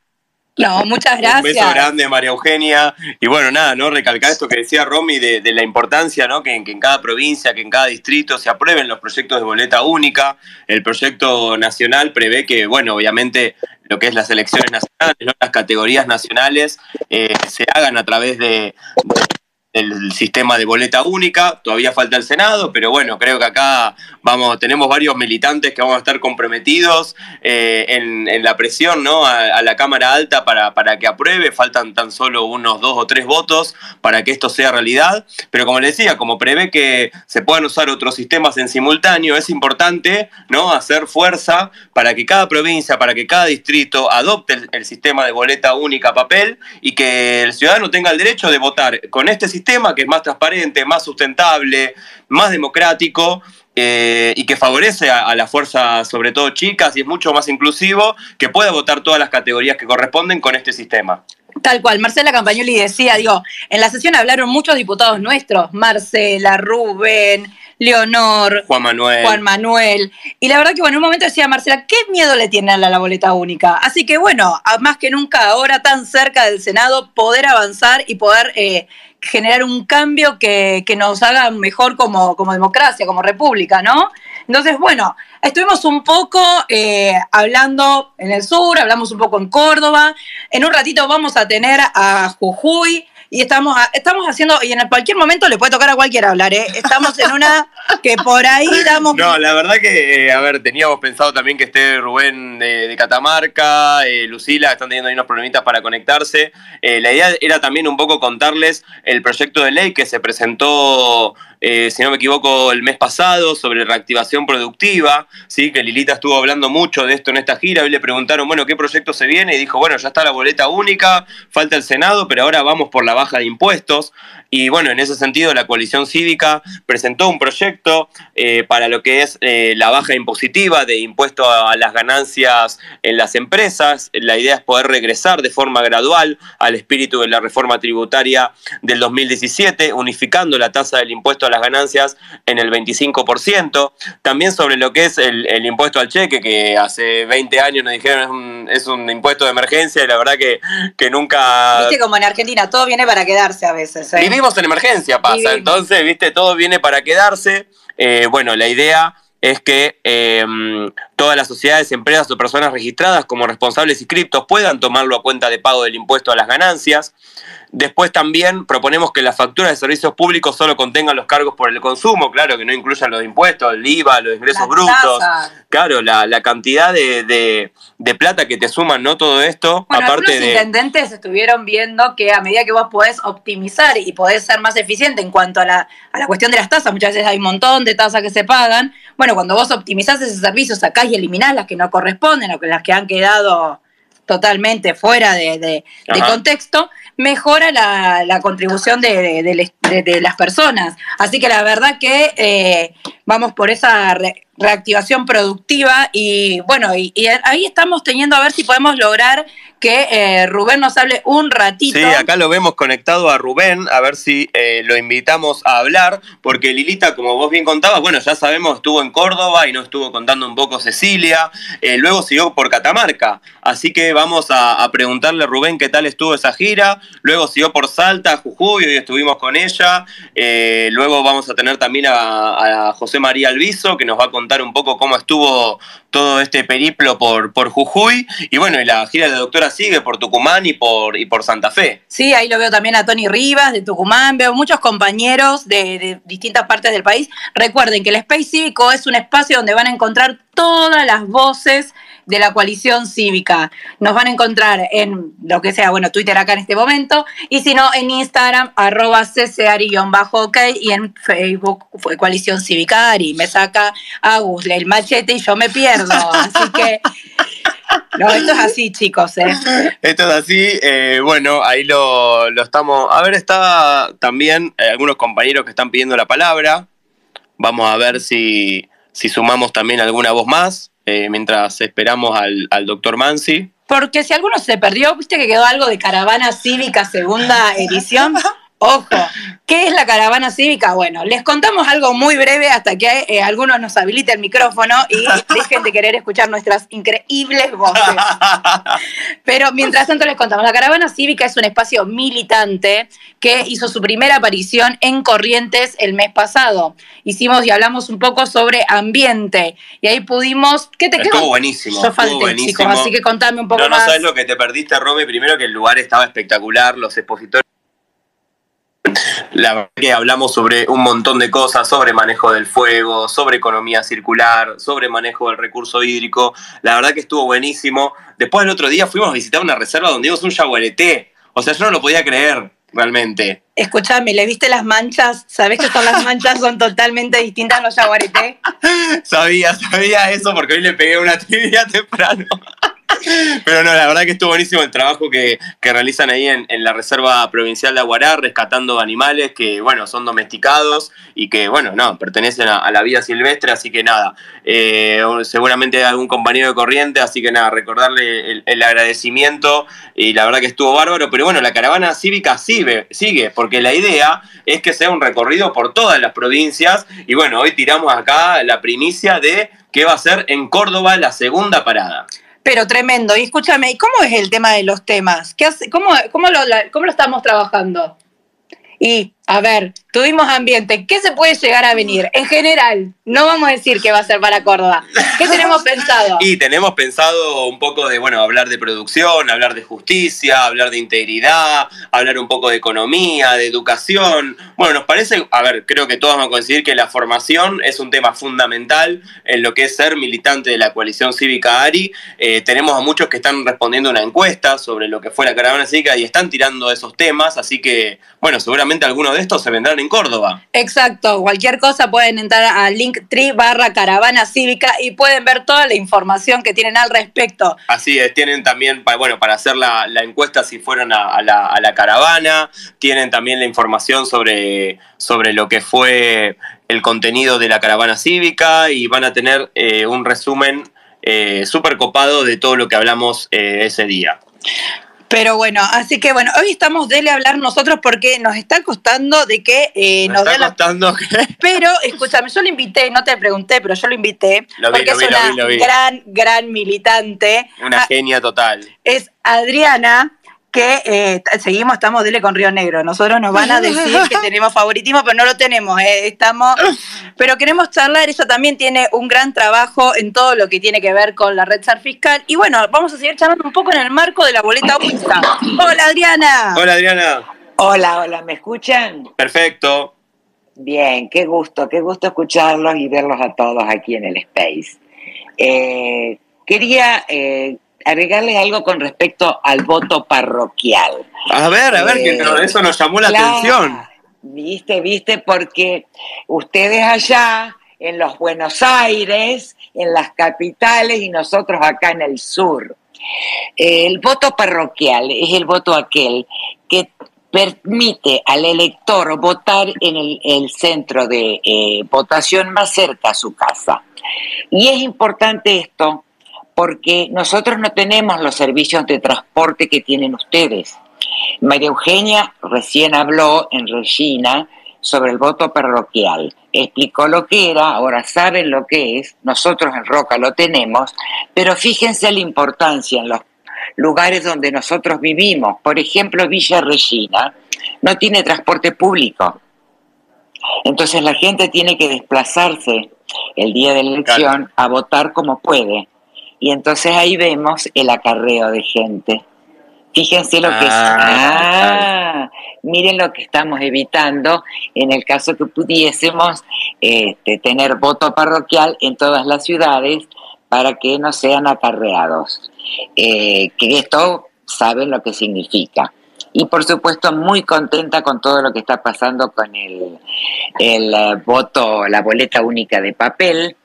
No, muchas gracias. Un beso grande, María Eugenia. Y bueno, nada, ¿no? Recalcar esto que decía Romy de, la importancia, ¿no? Que, en cada provincia, que en cada distrito se aprueben los proyectos de boleta única. El proyecto nacional prevé que, bueno, obviamente lo que es las elecciones nacionales, las categorías nacionales, eh, se hagan a través de el sistema de boleta única, todavía falta el Senado, pero bueno, creo que acá vamos, tenemos varios militantes que vamos a estar comprometidos eh, en, la presión ¿no? A, la Cámara Alta para, para, que apruebe, faltan tan solo unos dos o tres votos para que esto sea realidad, pero como les decía, como prevé que se puedan usar otros sistemas en simultáneo, es importante ¿no? hacer fuerza para que cada provincia, para que cada distrito adopte el, el sistema de boleta única papel y que el ciudadano tenga el derecho de votar con este sistema sistema que es más transparente, más sustentable, más democrático eh, y que favorece a, la fuerza, sobre todo chicas, y es mucho más inclusivo, que pueda votar todas las categorías que corresponden con este sistema. Tal cual, Marcela Campagnoli decía, digo, en la sesión hablaron muchos diputados nuestros, Marcela, Rubén, Leonor, Juan Manuel. Juan Manuel. Y la verdad que bueno, en un momento decía Marcela, ¿qué miedo le tiene a la, boleta única? Así que bueno, más que nunca ahora tan cerca del Senado, poder avanzar y poder eh, generar un cambio que, nos haga mejor como, como, democracia, como república, ¿no? Entonces, bueno, estuvimos un poco eh, hablando en el sur, hablamos un poco en Córdoba. En un ratito vamos a tener a Jujuy y estamos, estamos haciendo, y en cualquier momento le puede tocar a cualquiera hablar, ¿eh? Estamos en una que por ahí damos... No, la verdad que, eh, a ver, teníamos pensado también que esté Rubén de, Catamarca, eh, Lucila, están teniendo ahí unos problemitas para conectarse. Eh, la idea era también un poco contarles el proyecto de ley que se presentó eh, si no me equivoco, el mes pasado sobre reactivación productiva, ¿sí? que Lilita estuvo hablando mucho de esto en esta gira, hoy le preguntaron, bueno, ¿qué proyecto se viene? Y dijo, bueno, ya está la boleta única, falta el Senado, pero ahora vamos por la baja de impuestos. Y bueno, en ese sentido, la coalición cívica presentó un proyecto eh, para lo que es eh, la baja impositiva de impuesto a las ganancias en las empresas. La idea es poder regresar de forma gradual al espíritu de la reforma tributaria del 2017, unificando la tasa del impuesto a las ganancias en el 25%. También sobre lo que es el, impuesto al cheque, que hace 20 años nos dijeron es un, es un impuesto de emergencia y la verdad que, que nunca... Viste como en Argentina, todo viene para quedarse a veces. ¿eh? en emergencia, pasa. Entonces, viste, todo viene para quedarse. Eh, bueno, la idea es que eh, todas las sociedades, empresas o personas registradas como responsables inscriptos puedan tomarlo a cuenta de pago del impuesto a las ganancias. Después también proponemos que las facturas de servicios públicos solo contengan los cargos por el consumo, claro, que no incluyan los impuestos, el IVA, los ingresos brutos. Claro, la, cantidad de, plata que te suman, ¿no? Todo esto, aparte de. Los intendentes estuvieron viendo que a medida que vos podés optimizar y podés ser más eficiente en cuanto a la, a la cuestión de las tasas, muchas veces hay un montón de tasas que se pagan. Bueno, cuando vos optimizás ese servicio, sacás y eliminás las que no corresponden o las que han quedado totalmente fuera de, contexto, mejora la, contribución de, las personas. Así que la verdad que eh, vamos por esa reactivación productiva y bueno, y, ahí estamos teniendo a ver si podemos lograr que eh, Rubén nos hable un ratito. Sí, acá lo vemos conectado a Rubén, a ver si eh, lo invitamos a hablar, porque Lilita, como vos bien contabas, bueno, ya sabemos, estuvo en Córdoba y nos estuvo contando un poco Cecilia, eh, luego siguió por Catamarca, así que vamos a, preguntarle a Rubén qué tal estuvo esa gira, luego siguió por Salta, Jujuy, hoy estuvimos con ella, luego vamos a tener también a, a José María Alviso, que nos va a contar un poco cómo estuvo todo este periplo por, por Jujuy. Y bueno, y la gira de doctora sigue por Tucumán y por, y por Santa Fe. Sí, ahí lo veo también a Tony Rivas de Tucumán, veo muchos compañeros de, de distintas partes del país. Recuerden que el Space Cívico es un espacio donde van a encontrar todas las voces de la coalición cívica. Nos van a encontrar en lo que sea, bueno, Twitter acá en este momento, y si no, en Instagram, arroba ccari-ok, y en Facebook fue coalición cívica y me saca Agus el machete y yo me pierdo. Así que... No, esto es así, chicos. ¿eh? Esto es así. Eh, bueno, ahí lo, estamos. A ver, está también eh, algunos compañeros que están pidiendo la palabra. Vamos a ver si, si sumamos también alguna voz más. Eh, mientras esperamos al, al doctor Mansi. Porque si alguno se perdió, viste que quedó algo de Caravana Cívica segunda edición. Ojo, ¿qué es la caravana cívica? Bueno, les contamos algo muy breve hasta que eh, algunos nos habilite el micrófono y dejen de querer escuchar nuestras increíbles voces. Pero mientras tanto les contamos, la caravana cívica es un espacio militante que hizo su primera aparición en Corrientes el mes pasado. Hicimos y hablamos un poco sobre ambiente y ahí pudimos... ¿Qué te Estuvo buenísimo. Yo falté, chicos, así que contame un poco más. No, no sabes lo que te perdiste, Romy. Primero que el lugar estaba espectacular, los expositores la verdad que hablamos sobre un montón de cosas, sobre manejo del fuego, sobre economía circular, sobre manejo del recurso hídrico. La verdad que estuvo buenísimo. Después el otro día fuimos a visitar una reserva donde vimos un yaguareté. O sea, yo no lo podía creer, realmente. Escuchame, ¿le viste las manchas? ¿Sabés que son las manchas son totalmente distintas a los yaguareté? sabía, sabía eso porque hoy le pegué una tibia temprano. Pero no, la verdad que estuvo buenísimo el trabajo que, realizan ahí en, la Reserva Provincial de Aguará, rescatando animales que, bueno, son domesticados y que, bueno, no, pertenecen a, la vida silvestre, así que nada, eh, seguramente algún compañero de corriente, así que nada, recordarle el, agradecimiento y la verdad que estuvo bárbaro, pero bueno, la caravana cívica sigue, sigue, porque la idea es que sea un recorrido por todas las provincias y bueno, hoy tiramos acá la primicia de que va a ser en Córdoba la segunda parada. Pero tremendo. Y escúchame, ¿y cómo es el tema de los temas? ¿Qué cómo, cómo, lo, ¿Cómo lo estamos trabajando? Y A ver, tuvimos ambiente. ¿Qué se puede llegar a venir? En general, no vamos a decir qué va a ser para Córdoba. ¿Qué tenemos pensado? Y tenemos pensado un poco de, bueno, hablar de producción, hablar de justicia, hablar de integridad, hablar un poco de economía, de educación. Bueno, nos parece, a ver, creo que todos vamos a coincidir que la formación es un tema fundamental en lo que es ser militante de la coalición cívica ARI. Eh, tenemos a muchos que están respondiendo una encuesta sobre lo que fue la caravana cívica y están tirando esos temas, así que, bueno, seguramente algunos de estos se vendrán en Córdoba. Exacto, cualquier cosa pueden entrar a linktree barra caravana cívica y pueden ver toda la información que tienen al respecto. Así es, tienen también, bueno, para hacer la, encuesta si fueron a, la, caravana, tienen también la información sobre, sobre lo que fue el contenido de la caravana cívica y van a tener eh, un resumen eh, súper copado de todo lo que hablamos eh, ese día. Pero bueno, así que bueno, hoy estamos de hablar nosotros porque nos está costando de que eh, nos, está costando Pero escúchame, yo lo invité, no te pregunté, pero yo lo invité porque es una gran, gran militante. Una ah, genia total. Es Adriana que eh, seguimos, estamos dele con Río Negro. Nosotros nos van a decir que tenemos favoritismo, pero no lo tenemos. Eh, estamos, pero queremos charlar. Ella también tiene un gran trabajo en todo lo que tiene que ver con la red SAR fiscal. Y bueno, vamos a seguir charlando un poco en el marco de la boleta única. Hola, Adriana. Hola, Adriana. Hola, hola, ¿me escuchan? Perfecto. Bien, qué gusto, qué gusto escucharlos y verlos a todos aquí en el Space. Eh, quería agregarle algo con respecto al voto parroquial. A ver, a ver, que eh, eso nos llamó la atención. Viste, viste, porque ustedes allá en los Buenos Aires, en las capitales y nosotros acá en el sur. El voto parroquial es el voto aquel que permite al elector votar en el, centro de eh, votación más cerca a su casa. Y es importante esto porque nosotros no tenemos los servicios de transporte que tienen ustedes. María Eugenia recién habló en Regina sobre el voto parroquial. Explicó lo que era, ahora saben lo que es, nosotros en Roca lo tenemos, pero fíjense la importancia en los lugares donde nosotros vivimos. Por ejemplo, Villa Regina no tiene transporte público. Entonces la gente tiene que desplazarse el día de la elección a votar como puede. Y entonces ahí vemos el acarreo de gente. Fíjense lo que es. Ah, miren lo que estamos evitando en el caso que pudiésemos este, tener voto parroquial en todas las ciudades para que no sean acarreados. Eh, que esto saben lo que significa. Y por supuesto muy contenta con todo lo que está pasando con el, el eh, voto, la boleta única de papel,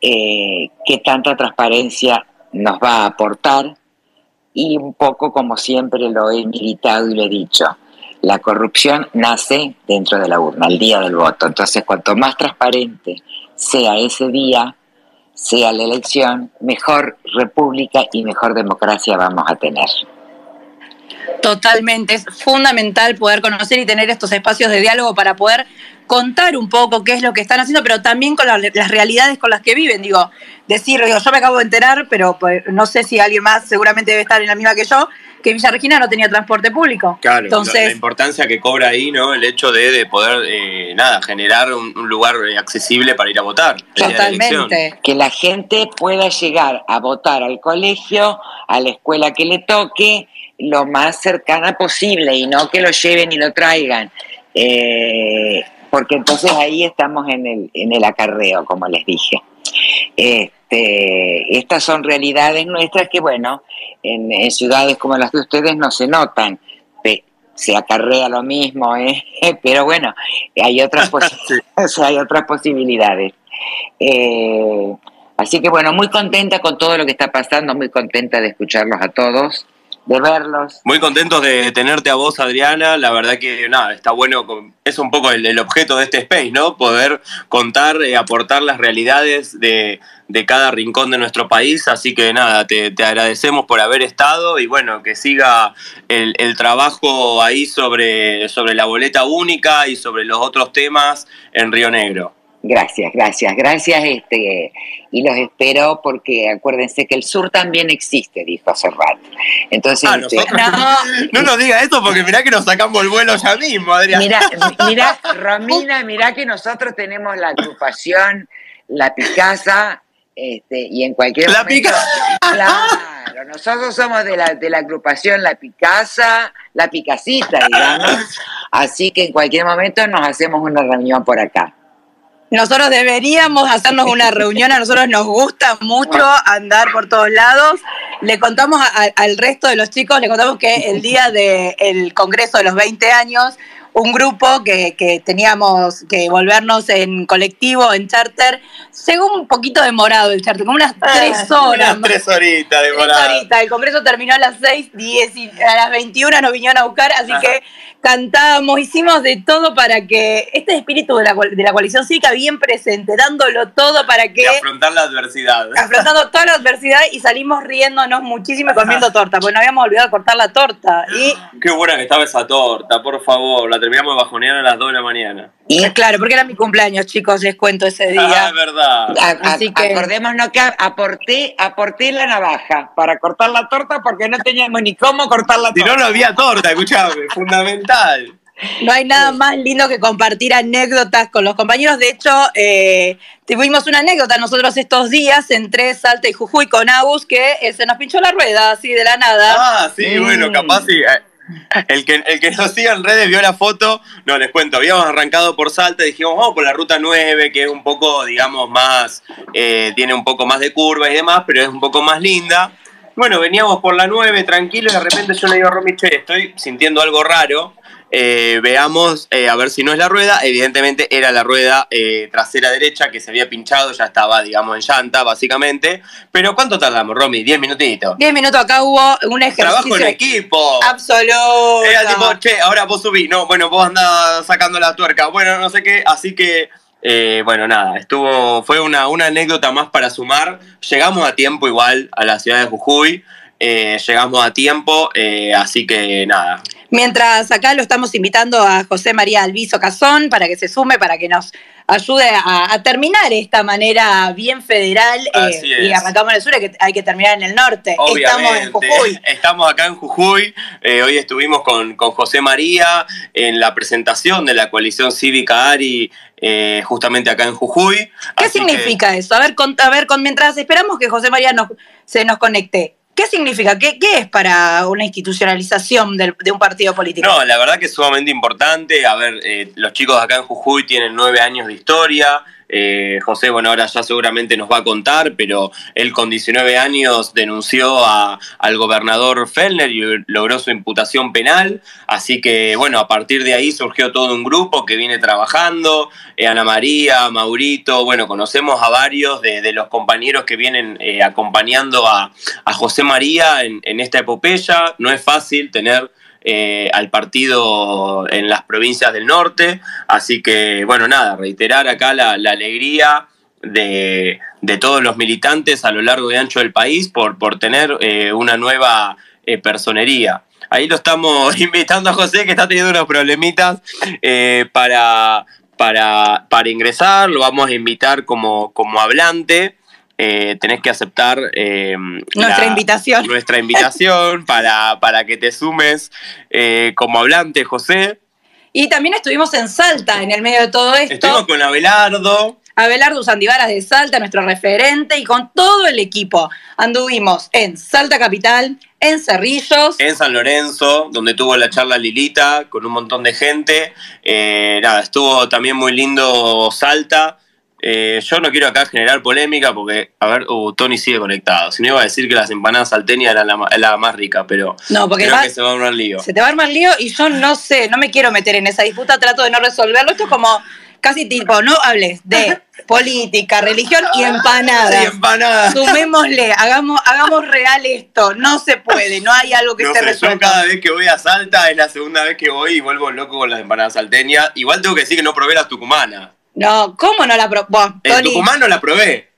eh, qué tanta transparencia nos va a aportar y un poco como siempre lo he militado y lo he dicho, la corrupción nace dentro de la urna, el día del voto. Entonces, cuanto más transparente sea ese día, sea la elección, mejor república y mejor democracia vamos a tener. Totalmente, es fundamental poder conocer y tener estos espacios de diálogo para poder contar un poco qué es lo que están haciendo, pero también con las realidades con las que viven. Digo, decir, digo, yo me acabo de enterar, pero pues, no sé si alguien más seguramente debe estar en la misma que yo, que Villa Regina no tenía transporte público. Claro, Entonces, la, importancia que cobra ahí, ¿no? El hecho de, poder, eh, nada, generar un, lugar accesible para ir a votar. Totalmente. Que la gente pueda llegar a votar al colegio, a la escuela que le toque, lo más cercana posible y no que lo lleven y lo traigan. Eh, porque entonces ahí estamos en el, en el acarreo, como les dije. Este, estas son realidades nuestras que, bueno, en, ciudades como las de ustedes no se notan. Se acarrea lo mismo, ¿eh? pero bueno, hay otras, hay otras posibilidades. Eh, así que bueno, muy contenta con todo lo que está pasando, muy contenta de escucharlos a todos de verlos. Muy contentos de tenerte a vos, Adriana. La verdad que nada, está bueno, es un poco el, objeto de este space, ¿no? Poder contar, y aportar las realidades de, cada rincón de nuestro país. Así que nada, te, agradecemos por haber estado y bueno, que siga el, trabajo ahí sobre, sobre la boleta única y sobre los otros temas en Río Negro. Gracias, gracias, gracias. Este, y los espero porque acuérdense que el sur también existe, dijo hace rato. Entonces, Ah, este, nosotros- no nos diga eso porque mirá que nos sacamos el vuelo ya mismo, Adrián. Mira, mira, Romina, mira que nosotros tenemos la agrupación La Picasa, este, y en cualquier La momento. Claro, nosotros somos de la, de la agrupación La Picasa, La Picasita, digamos. Así que en cualquier momento nos hacemos una reunión por acá. Nosotros deberíamos hacernos una reunión, a nosotros nos gusta mucho andar por todos lados. Le contamos al resto de los chicos, le contamos que el día del Congreso de los 20 años, un grupo que, que teníamos que volvernos en colectivo, en charter, llegó un poquito demorado el charter, como unas tres horas. Ah, Unas tres horitas de Tres volada. horitas. El congreso terminó a las 6, 10 y a las 21 nos vinieron a buscar, así Ajá. que cantábamos, hicimos de todo para que este espíritu de la, de la coalición cívica bien presente, dándolo todo para que De afrontar la adversidad. afrontando toda la adversidad y salimos riéndonos muchísimo y comiendo torta, porque nos habíamos olvidado cortar la torta. Y Qué buena que estaba esa torta, por favor. La terminamos de bajonear a las 2 de la mañana. Y claro, porque era mi cumpleaños, chicos, les cuento ese Ah, día. es verdad. a- a- Así que- acordémonos que aporté, aporté la navaja para cortar la torta porque no teníamos ni cómo cortar la Si torta. no, no había torta, escuchame. Fundamental. No hay nada más lindo que compartir anécdotas con los compañeros. De hecho, eh, tuvimos una anécdota nosotros estos días entre Salta y Jujuy con Agus que eh, se nos pinchó la rueda así de la nada. Ah, sí, Mm. bueno, capaz sí. eh, El que, el que nos siga en redes vio la foto, no, les cuento, habíamos arrancado por Salta y dijimos, vamos por la ruta 9, que es un poco, digamos, más, eh, tiene un poco más de curva y demás, pero es un poco más linda. Bueno, veníamos por la 9, tranquilo, y de repente yo le digo a Romy, che, estoy sintiendo algo raro, eh, veamos eh, a ver si no es la rueda. Evidentemente era la rueda eh, trasera derecha que se había pinchado, ya estaba, digamos, en llanta, básicamente. Pero ¿cuánto tardamos, Romy? Diez minutitos. Diez minutos acá hubo un ejercicio Trabajo en equipo. absoluto. Era tipo, che, ahora vos subí, no, bueno, vos andás sacando la tuerca, bueno, no sé qué, así que, eh, bueno, nada, estuvo, fue una, una anécdota más para sumar. Llegamos a tiempo igual a la ciudad de Jujuy, eh, llegamos a tiempo, eh, así que nada. Mientras acá lo estamos invitando a José María Alviso Cazón para que se sume, para que nos ayude a, a terminar esta manera bien federal. eh, y arrancamos en el sur, hay que, hay que terminar en el norte. Estamos en Jujuy. estamos acá en Jujuy. hoy estuvimos con, con José María en la presentación de la coalición cívica ARI, eh, justamente acá en Jujuy. ¿Qué Así que- significa eso? A ver, con, a ver con, mientras esperamos que José María nos, se nos conecte. ¿Qué significa? ¿Qué, qué es para una institucionalización del- de un partido político? No, la verdad que es sumamente importante. A ver, eh, los chicos acá en Jujuy tienen nueve años de historia. Eh, José, bueno, ahora ya seguramente nos va a contar, pero él con 19 años denunció a- al gobernador Fellner y logró su imputación penal. Así que, bueno, a partir de ahí surgió todo un grupo que viene trabajando. Eh, Ana María, Maurito, bueno, conocemos a varios de, los compañeros que vienen eh, acompañando a, a José María en esta epopeya. No es fácil tener eh, al partido en las provincias del norte. Así que, bueno, nada, reiterar acá la, alegría de, de todos los militantes a lo largo y ancho del país por, por tener eh, una nueva eh, personería. Ahí lo estamos invitando a José, que está teniendo unos problemitas para, para, para ingresar. Lo vamos a invitar como, como hablante. Eh, tenés que aceptar eh, Nuestra la- invitación. nuestra invitación para, para que te sumes eh, como hablante, José. Y también estuvimos en Salta en el medio de todo esto. Estuvimos con Abelardo. Abelardo Sandivaras de Salta, nuestro referente, y con todo el equipo. Anduvimos en Salta Capital, en Cerrillos. en San Lorenzo, donde tuvo la charla Lilita con un montón de gente. Nada, estuvo también muy lindo Salta. Eh, yo no quiero acá generar polémica porque, a ver, uh, Tony sigue conectado. Si no iba a decir que las empanadas salteñas eran la, más rica, pero No, porque creo va- que se va a armar lío. se te va a armar lío y yo no sé, no me quiero meter en esa disputa, trato de no resolverlo. Esto es como casi tipo, no hables de política, religión y empanadas. Sí, empanadas. Sumémosle, hagamos, hagamos real esto. No se puede, no hay algo que No esté sé, yo cada vez que voy a Salta es la segunda vez que voy y vuelvo loco con las empanadas salteñas. Igual tengo que decir que no probé las tucumanas. No, ¿cómo no la pro... Bueno, El Tony, Tucumán no la probé.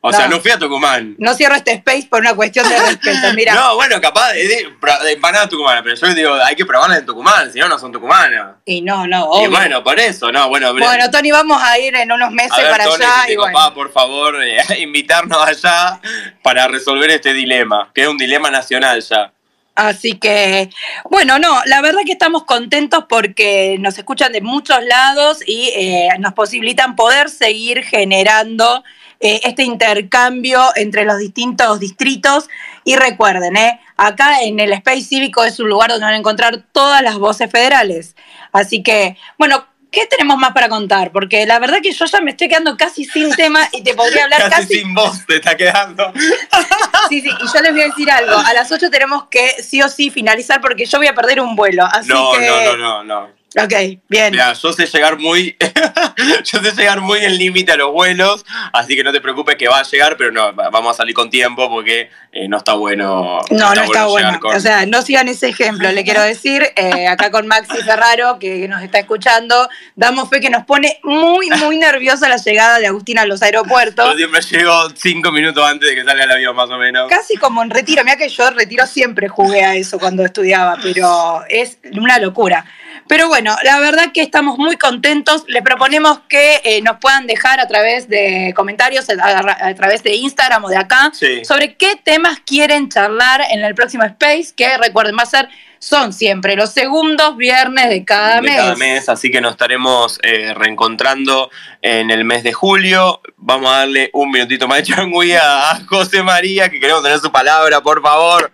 o sea, no fui a Tucumán. No cierro este space por una cuestión de respeto, mira. no, bueno, capaz de, de empanadas tucumanas, pero yo digo, hay que probarlas en Tucumán, si no, no son tucumanas. Y no, no, obvio. Y bueno, por eso, no, bueno. Bueno, Tony, vamos a ir en unos meses para allá. y bueno. por favor, eh, invitarnos allá para resolver este dilema, que es un dilema nacional ya. Así que, bueno, no, la verdad que estamos contentos porque nos escuchan de muchos lados y eh, nos posibilitan poder seguir generando eh, este intercambio entre los distintos distritos. Y recuerden, eh, acá en el Space Cívico es un lugar donde van a encontrar todas las voces federales. Así que, bueno, ¿Qué tenemos más para contar? Porque la verdad que yo ya me estoy quedando casi sin tema y te podría hablar casi. Casi sin voz te está quedando. sí, sí, y yo les voy a decir algo. A las 8 tenemos que sí o sí finalizar porque yo voy a perder un vuelo. Así no, que... no, no, no, no. Ok, bien. Mira, yo sé llegar muy, yo sé llegar muy en límite a los vuelos, así que no te preocupes que va a llegar, pero no, vamos a salir con tiempo porque eh, no está bueno. No, no está bueno. O sea, no sigan ese ejemplo, le quiero decir, eh, acá con Maxi Ferraro, que nos está escuchando, damos fe que nos pone muy, muy nerviosa la llegada de Agustín a los aeropuertos. Yo siempre llego cinco minutos antes de que salga el avión, más o menos. Casi como en retiro, mira que yo en retiro siempre jugué a eso cuando estudiaba, pero es una locura. Pero bueno, la verdad que estamos muy contentos. Le proponemos que eh, nos puedan dejar a través de comentarios, a, través de Instagram o de acá, sobre qué temas quieren charlar en el próximo Space, que recuerden, va a ser son siempre los segundos viernes de cada mes. Cada mes, así que nos estaremos eh, reencontrando en el mes de julio. Vamos a darle un minutito más de changui a José María, que queremos tener su palabra, por favor.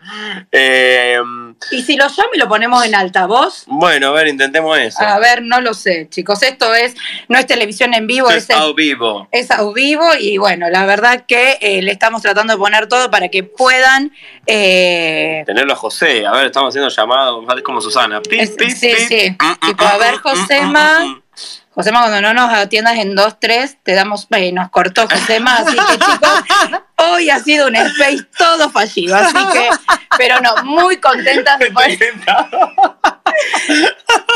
Eh, y si lo llamo y lo ponemos en altavoz. Bueno, a ver, intentemos eso. A ver, no lo sé, chicos. Esto es, no es televisión en vivo, es, es vivo. Es a vivo y bueno, la verdad que eh, le estamos tratando de poner todo para que puedan. Tenerlo a José. A ver, estamos haciendo llamadas como Susana. sí, sí. Mm, mm, tipo, a ver, mm, Josema. Cuando no nos atiendas en 2-3, te damos. Eh, nos cortó Josema, así que chicos, hoy ha sido un space todo fallido. Así que, pero no, muy contentas de poder.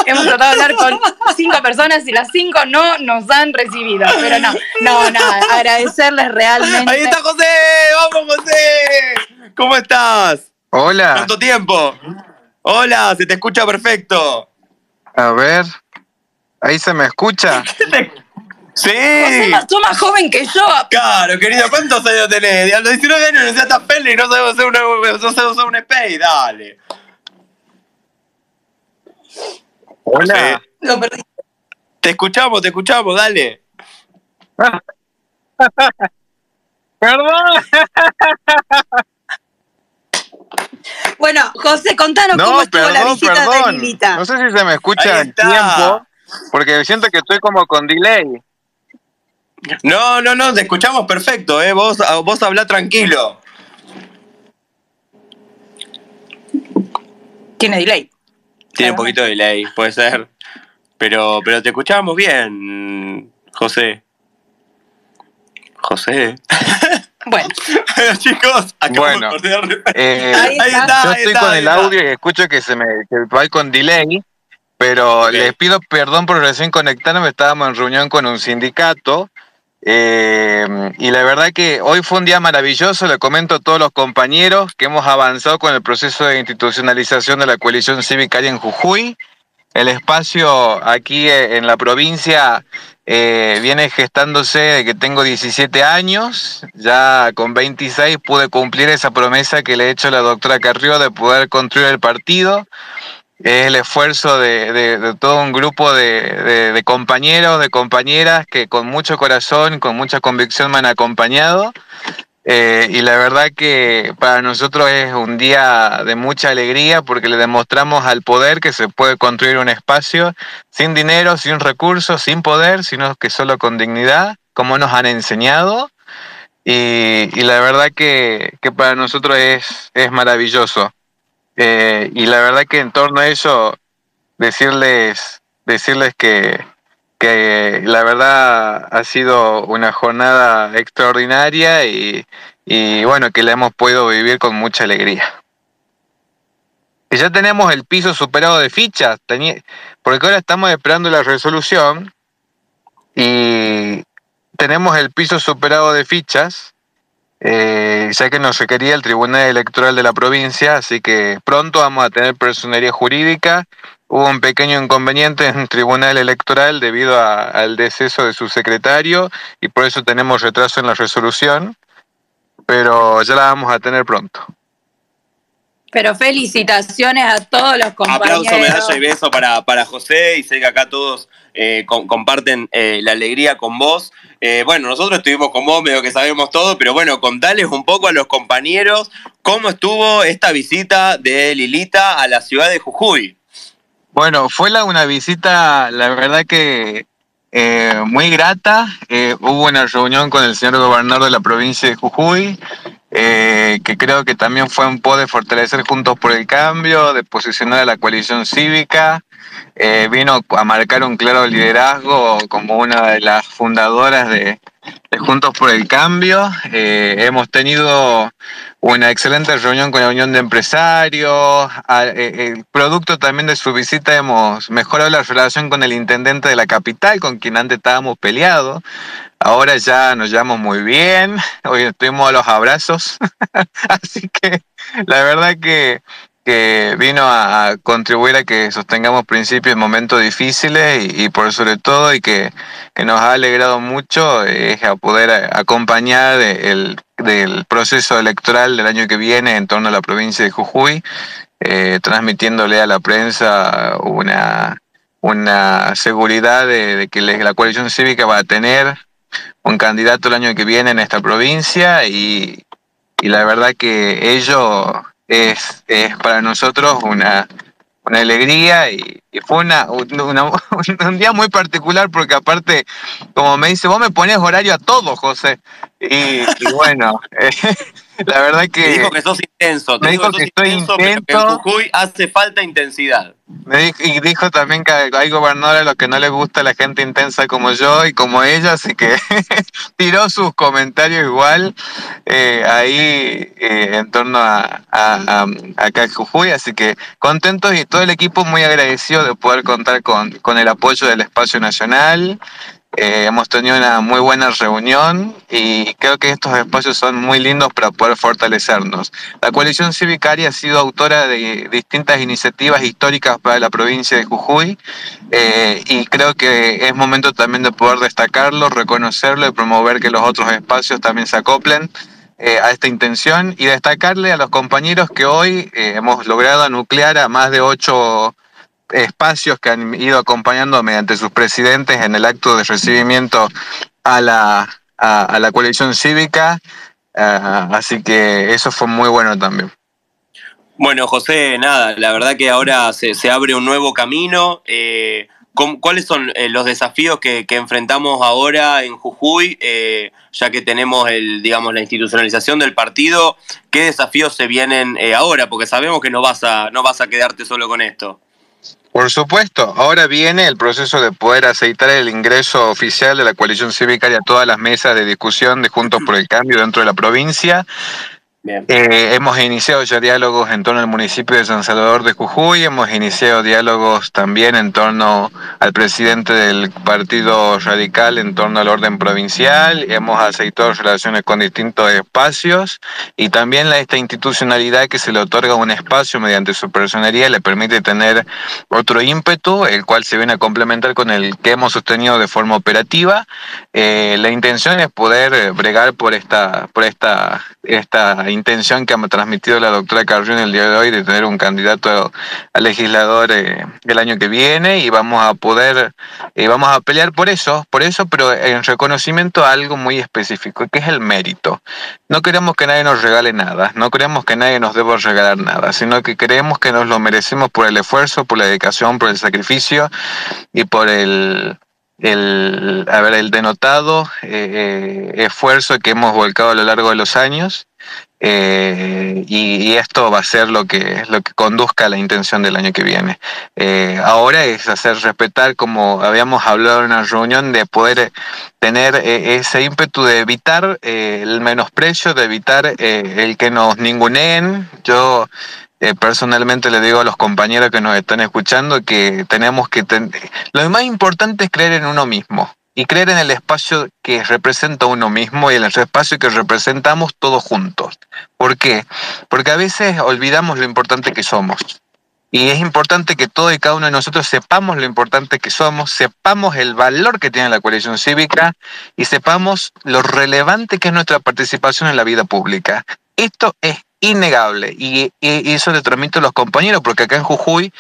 Hemos tratado de hablar con cinco personas y las cinco no nos han recibido. Pero no, no, nada, agradecerles realmente. Ahí está José, vamos José. ¿Cómo estás? Hola. ¿Cuánto tiempo? Hola, se te escucha perfecto. A ver, ahí se me escucha. Sí. Tú más joven que yo. Claro, querido, ¿cuántos años tenés? A los 19 años no seas peli y no sabes hacer una, no usar un space, dale. Hola. Te escuchamos, te escuchamos, dale. Perdón. Bueno, José, contanos cómo estuvo la visita de Lilita. No sé si se me escucha en tiempo, porque siento que estoy como con delay. No, no, no, te escuchamos perfecto, ¿eh? Vos, vos hablá tranquilo. Tiene delay. Tiene un poquito de delay, puede ser. Pero, pero te escuchamos bien, José. José. Bueno. Chicos, bueno, eh, ahí está, yo estoy con el audio y escucho que se me que va con delay, pero les pido perdón por recién conectarme, estábamos en reunión con un sindicato. Eh, y la verdad que hoy fue un día maravilloso, le comento a todos los compañeros que hemos avanzado con el proceso de institucionalización de la coalición cívica en Jujuy. El espacio aquí en la provincia eh, viene gestándose de que tengo 17 años, ya con 26 pude cumplir esa promesa que le he hecho a la doctora Carrió de poder construir el partido. Es el esfuerzo de, todo un grupo de, compañeros, de compañeras que con mucho corazón, con mucha convicción me han acompañado. Eh, y la verdad que para nosotros es un día de mucha alegría porque le demostramos al poder que se puede construir un espacio sin dinero, sin recursos, sin poder, sino que solo con dignidad, como nos han enseñado. Y, la verdad que, para nosotros es, es maravilloso. Eh, y la verdad que en torno a eso, decirles, decirles que, que la verdad ha sido una jornada extraordinaria y, bueno, que la hemos podido vivir con mucha alegría. Y ya tenemos el piso superado de fichas, porque ahora estamos esperando la resolución y tenemos el piso superado de fichas, eh, ya que nos requería el Tribunal Electoral de la provincia, así que pronto vamos a tener personería jurídica. Hubo un pequeño inconveniente en el Tribunal Electoral debido al deceso de su secretario y por eso tenemos retraso en la resolución, pero ya la vamos a tener pronto. Pero felicitaciones a todos los compañeros. Aplauso, medalla y beso para, para José y sé que acá todos eh, comparten eh, la alegría con vos. Eh, bueno, nosotros estuvimos con vos, medio que sabemos todo, pero bueno, contales un poco a los compañeros cómo estuvo esta visita de Lilita a la ciudad de Jujuy. Bueno, fue la, una visita, la verdad que muy grata. hubo una reunión con el señor gobernador de la provincia de Jujuy, eh, que creo que también fue un poco de fortalecer Juntos por el Cambio, de posicionar a la coalición cívica. Eh, vino a marcar un claro liderazgo como una de las fundadoras de, Juntos por el Cambio. Eh, hemos tenido una excelente reunión con la Unión de Empresarios. El producto también de su visita hemos mejorado la relación con el intendente de la capital, con quien antes estábamos peleados. Ahora ya nos llevamos muy bien, hoy estuvimos a los abrazos, así que la verdad que, que vino a, contribuir a que sostengamos principios en momentos difíciles y, por sobre todo y que, nos ha alegrado mucho es a poder acompañar el, del proceso electoral del año que viene en torno a la provincia de Jujuy, eh, transmitiéndole a la prensa una, una seguridad de, que la coalición cívica va a tener un candidato el año que viene en esta provincia y, la verdad que ello es, es para nosotros una, una alegría y, fue una, un día muy particular porque aparte, como me dice, vos me pones horario a todo, José. Y, bueno, la verdad que... Me dijo que sos intenso. Me dijo que, estoy intenso, Pero en Jujuy hace falta intensidad. Me dijo, y dijo también que hay gobernadores a los que no les gusta la gente intensa como yo y como ella, así que tiró sus comentarios igual eh, ahí eh, en torno a, a, acá en Jujuy, así que contentos y todo el equipo muy agradecido de poder contar con, con el apoyo del espacio nacional. Eh, hemos tenido una muy buena reunión y creo que estos espacios son muy lindos para poder fortalecernos. La coalición civicaria ha sido autora de distintas iniciativas históricas para la provincia de Jujuy eh, y creo que es momento también de poder destacarlo, reconocerlo y promover que los otros espacios también se acoplen. Eh, a esta intención y destacarle a los compañeros que hoy hemos logrado nuclear a más de ocho espacios que han ido acompañando mediante sus presidentes en el acto de recibimiento a la, a, la coalición cívica. Ah, así que eso fue muy bueno también. Bueno, José, nada, la verdad que ahora se, se abre un nuevo camino. Eh, ¿Cuáles son eh, los desafíos que, enfrentamos ahora en Jujuy, eh, ya que tenemos el, digamos, la institucionalización del partido? ¿Qué desafíos se vienen ahora? Porque sabemos que no vas a, no vas a quedarte solo con esto. Por supuesto, ahora viene el proceso de poder aceitar el ingreso oficial de la coalición cívica y a todas las mesas de discusión de Juntos por el Cambio dentro de la provincia. Eh, hemos iniciado ya diálogos en torno al municipio de San Salvador de Jujuy, hemos iniciado diálogos también en torno al presidente del Partido Radical, en torno al orden provincial, hemos aceitado relaciones con distintos espacios y también la, esta institucionalidad que se le otorga un espacio mediante su personería le permite tener otro ímpetu, el cual se viene a complementar con el que hemos sostenido de forma operativa. Eh, la intención es poder bregar por esta, por esta, esta intención que ha transmitido la doctora Carrión el día de hoy de tener un candidato a legislador eh, el año que viene y vamos a poder, eh, vamos a pelear por eso, por eso, pero en reconocimiento a algo muy específico, que es el mérito. No queremos que nadie nos regale nada, no queremos que nadie nos deba regalar nada, sino que creemos que nos lo merecemos por el esfuerzo, por la dedicación, por el sacrificio y por el el, a ver, el denotado eh, esfuerzo que hemos volcado a lo largo de los años eh, y, esto va a ser lo que, lo que conduzca a la intención del año que viene. Eh, ahora es hacer respetar, como habíamos hablado en una reunión, de poder tener eh, ese ímpetu de evitar el menosprecio, de evitar el que nos ninguneen. Yo personalmente le digo a los compañeros que nos están escuchando que tenemos que... lo más importante es creer en uno mismo y creer en el espacio que representa uno mismo y en el espacio que representamos todos juntos. ¿Por qué? Porque a veces olvidamos lo importante que somos. Y es importante que todo y cada uno de nosotros sepamos lo importante que somos, sepamos el valor que tiene la coalición cívica y sepamos lo relevante que es nuestra participación en la vida pública. Esto es innegable y, eso le transmito a los compañeros porque acá en Jujuy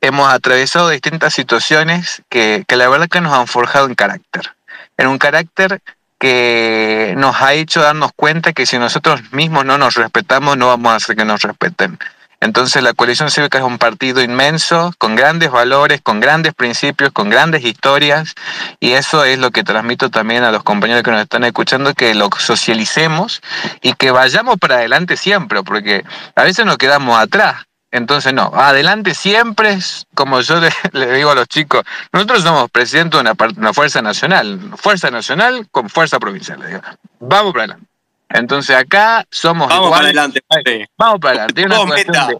hemos atravesado distintas situaciones que, que la verdad que nos han forjado en carácter. En un carácter que nos ha hecho darnos cuenta que si nosotros mismos no nos respetamos, no vamos a hacer que nos respeten. Entonces la coalición cívica es un partido inmenso, con grandes valores, con grandes principios, con grandes historias, y eso es lo que transmito también a los compañeros que nos están escuchando, que lo socialicemos y que vayamos para adelante siempre, porque a veces nos quedamos atrás. Entonces, no, adelante siempre, como yo le, digo a los chicos, nosotros somos presidente de una, una fuerza nacional, fuerza nacional con fuerza provincial. Digo. Vamos para adelante. Entonces acá somos Vamos para adelante. Vamos para adelante. Una meta. De,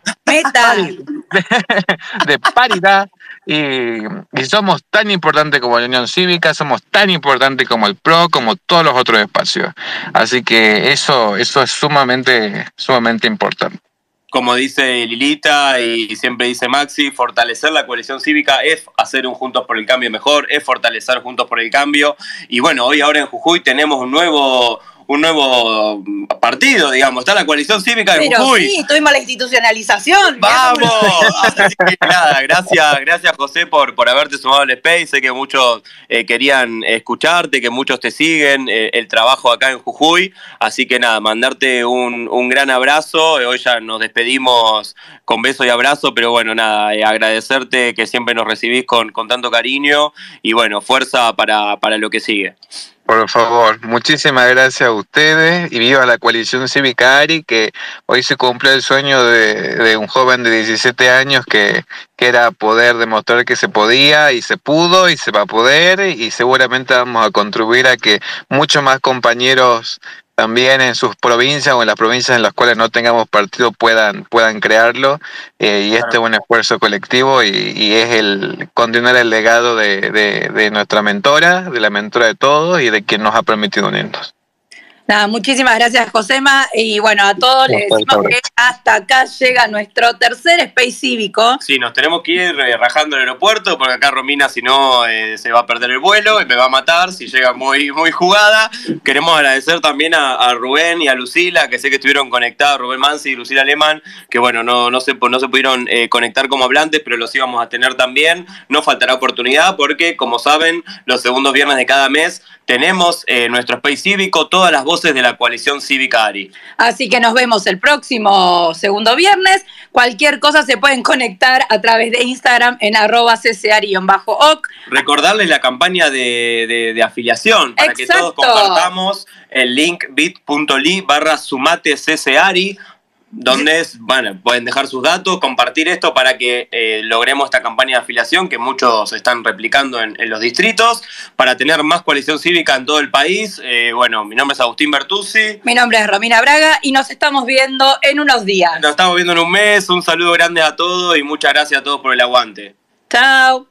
de, paridad y, somos tan importantes como la Unión Cívica, somos tan importantes como el PRO, como todos los otros espacios. Así que eso, eso es sumamente, sumamente importante como dice Lilita y siempre dice Maxi, fortalecer la coalición cívica es hacer un Juntos por el Cambio mejor, es fortalecer Juntos por el Cambio. Y bueno, hoy ahora en Jujuy tenemos un nuevo, un nuevo partido, digamos. Está la coalición cívica de Pero Sí, tuvimos la institucionalización. ¡Vamos! nada, gracias, gracias José por, por haberte sumado al Space. Sé que muchos eh, querían escucharte, que muchos te siguen, eh, el trabajo acá en Jujuy. Así que nada, mandarte un, un, gran abrazo. Hoy ya nos despedimos con beso y abrazo, pero bueno, nada, eh, agradecerte que siempre nos recibís con, con tanto cariño y bueno, fuerza para, para lo que sigue. Por favor, muchísimas gracias a ustedes y viva la coalición cívica ARI, que hoy se cumple el sueño de, un joven de 17 años que, era poder demostrar que se podía y se pudo y se va a poder y seguramente vamos a contribuir a que muchos más compañeros también en sus provincias o en las provincias en las cuales no tengamos partido puedan, puedan crearlo. Eh, y este es un esfuerzo colectivo y, es el continuar el legado de, de, nuestra mentora, de la mentora de todos y de quien nos ha permitido unirnos. Nada, muchísimas gracias, Josema. Y bueno, a todos les decimos que hasta acá llega nuestro tercer Space Cívico. Sí, nos tenemos que ir eh, rajando el aeropuerto, porque acá Romina, si no, eh, se va a perder el vuelo y me va a matar si llega muy, muy jugada. Queremos agradecer también a, Rubén y a Lucila, que sé que estuvieron conectados, Rubén Mansi y Lucila Alemán, que bueno, no, no, se, no se pudieron eh, conectar como hablantes, pero los íbamos a tener también. No faltará oportunidad, porque como saben, los segundos viernes de cada mes tenemos nuestro Space Cívico, todas las voces de la coalición cívica ARI. Así que nos vemos el próximo segundo viernes. Cualquier cosa se pueden conectar a través de Instagram en arroba ccari-oc. Recordarles la campaña de, afiliación para que todos compartamos el link bit.ly barra sumate ccari donde bueno, pueden dejar sus datos, compartir esto para que eh, logremos esta campaña de afiliación que muchos están replicando en, los distritos, para tener más coalición cívica en todo el país. Eh, bueno, mi nombre es Agustín Bertuzzi. Mi nombre es Romina Braga y nos estamos viendo en unos días. Nos estamos viendo en un mes, un saludo grande a todos y muchas gracias a todos por el aguante. Chao.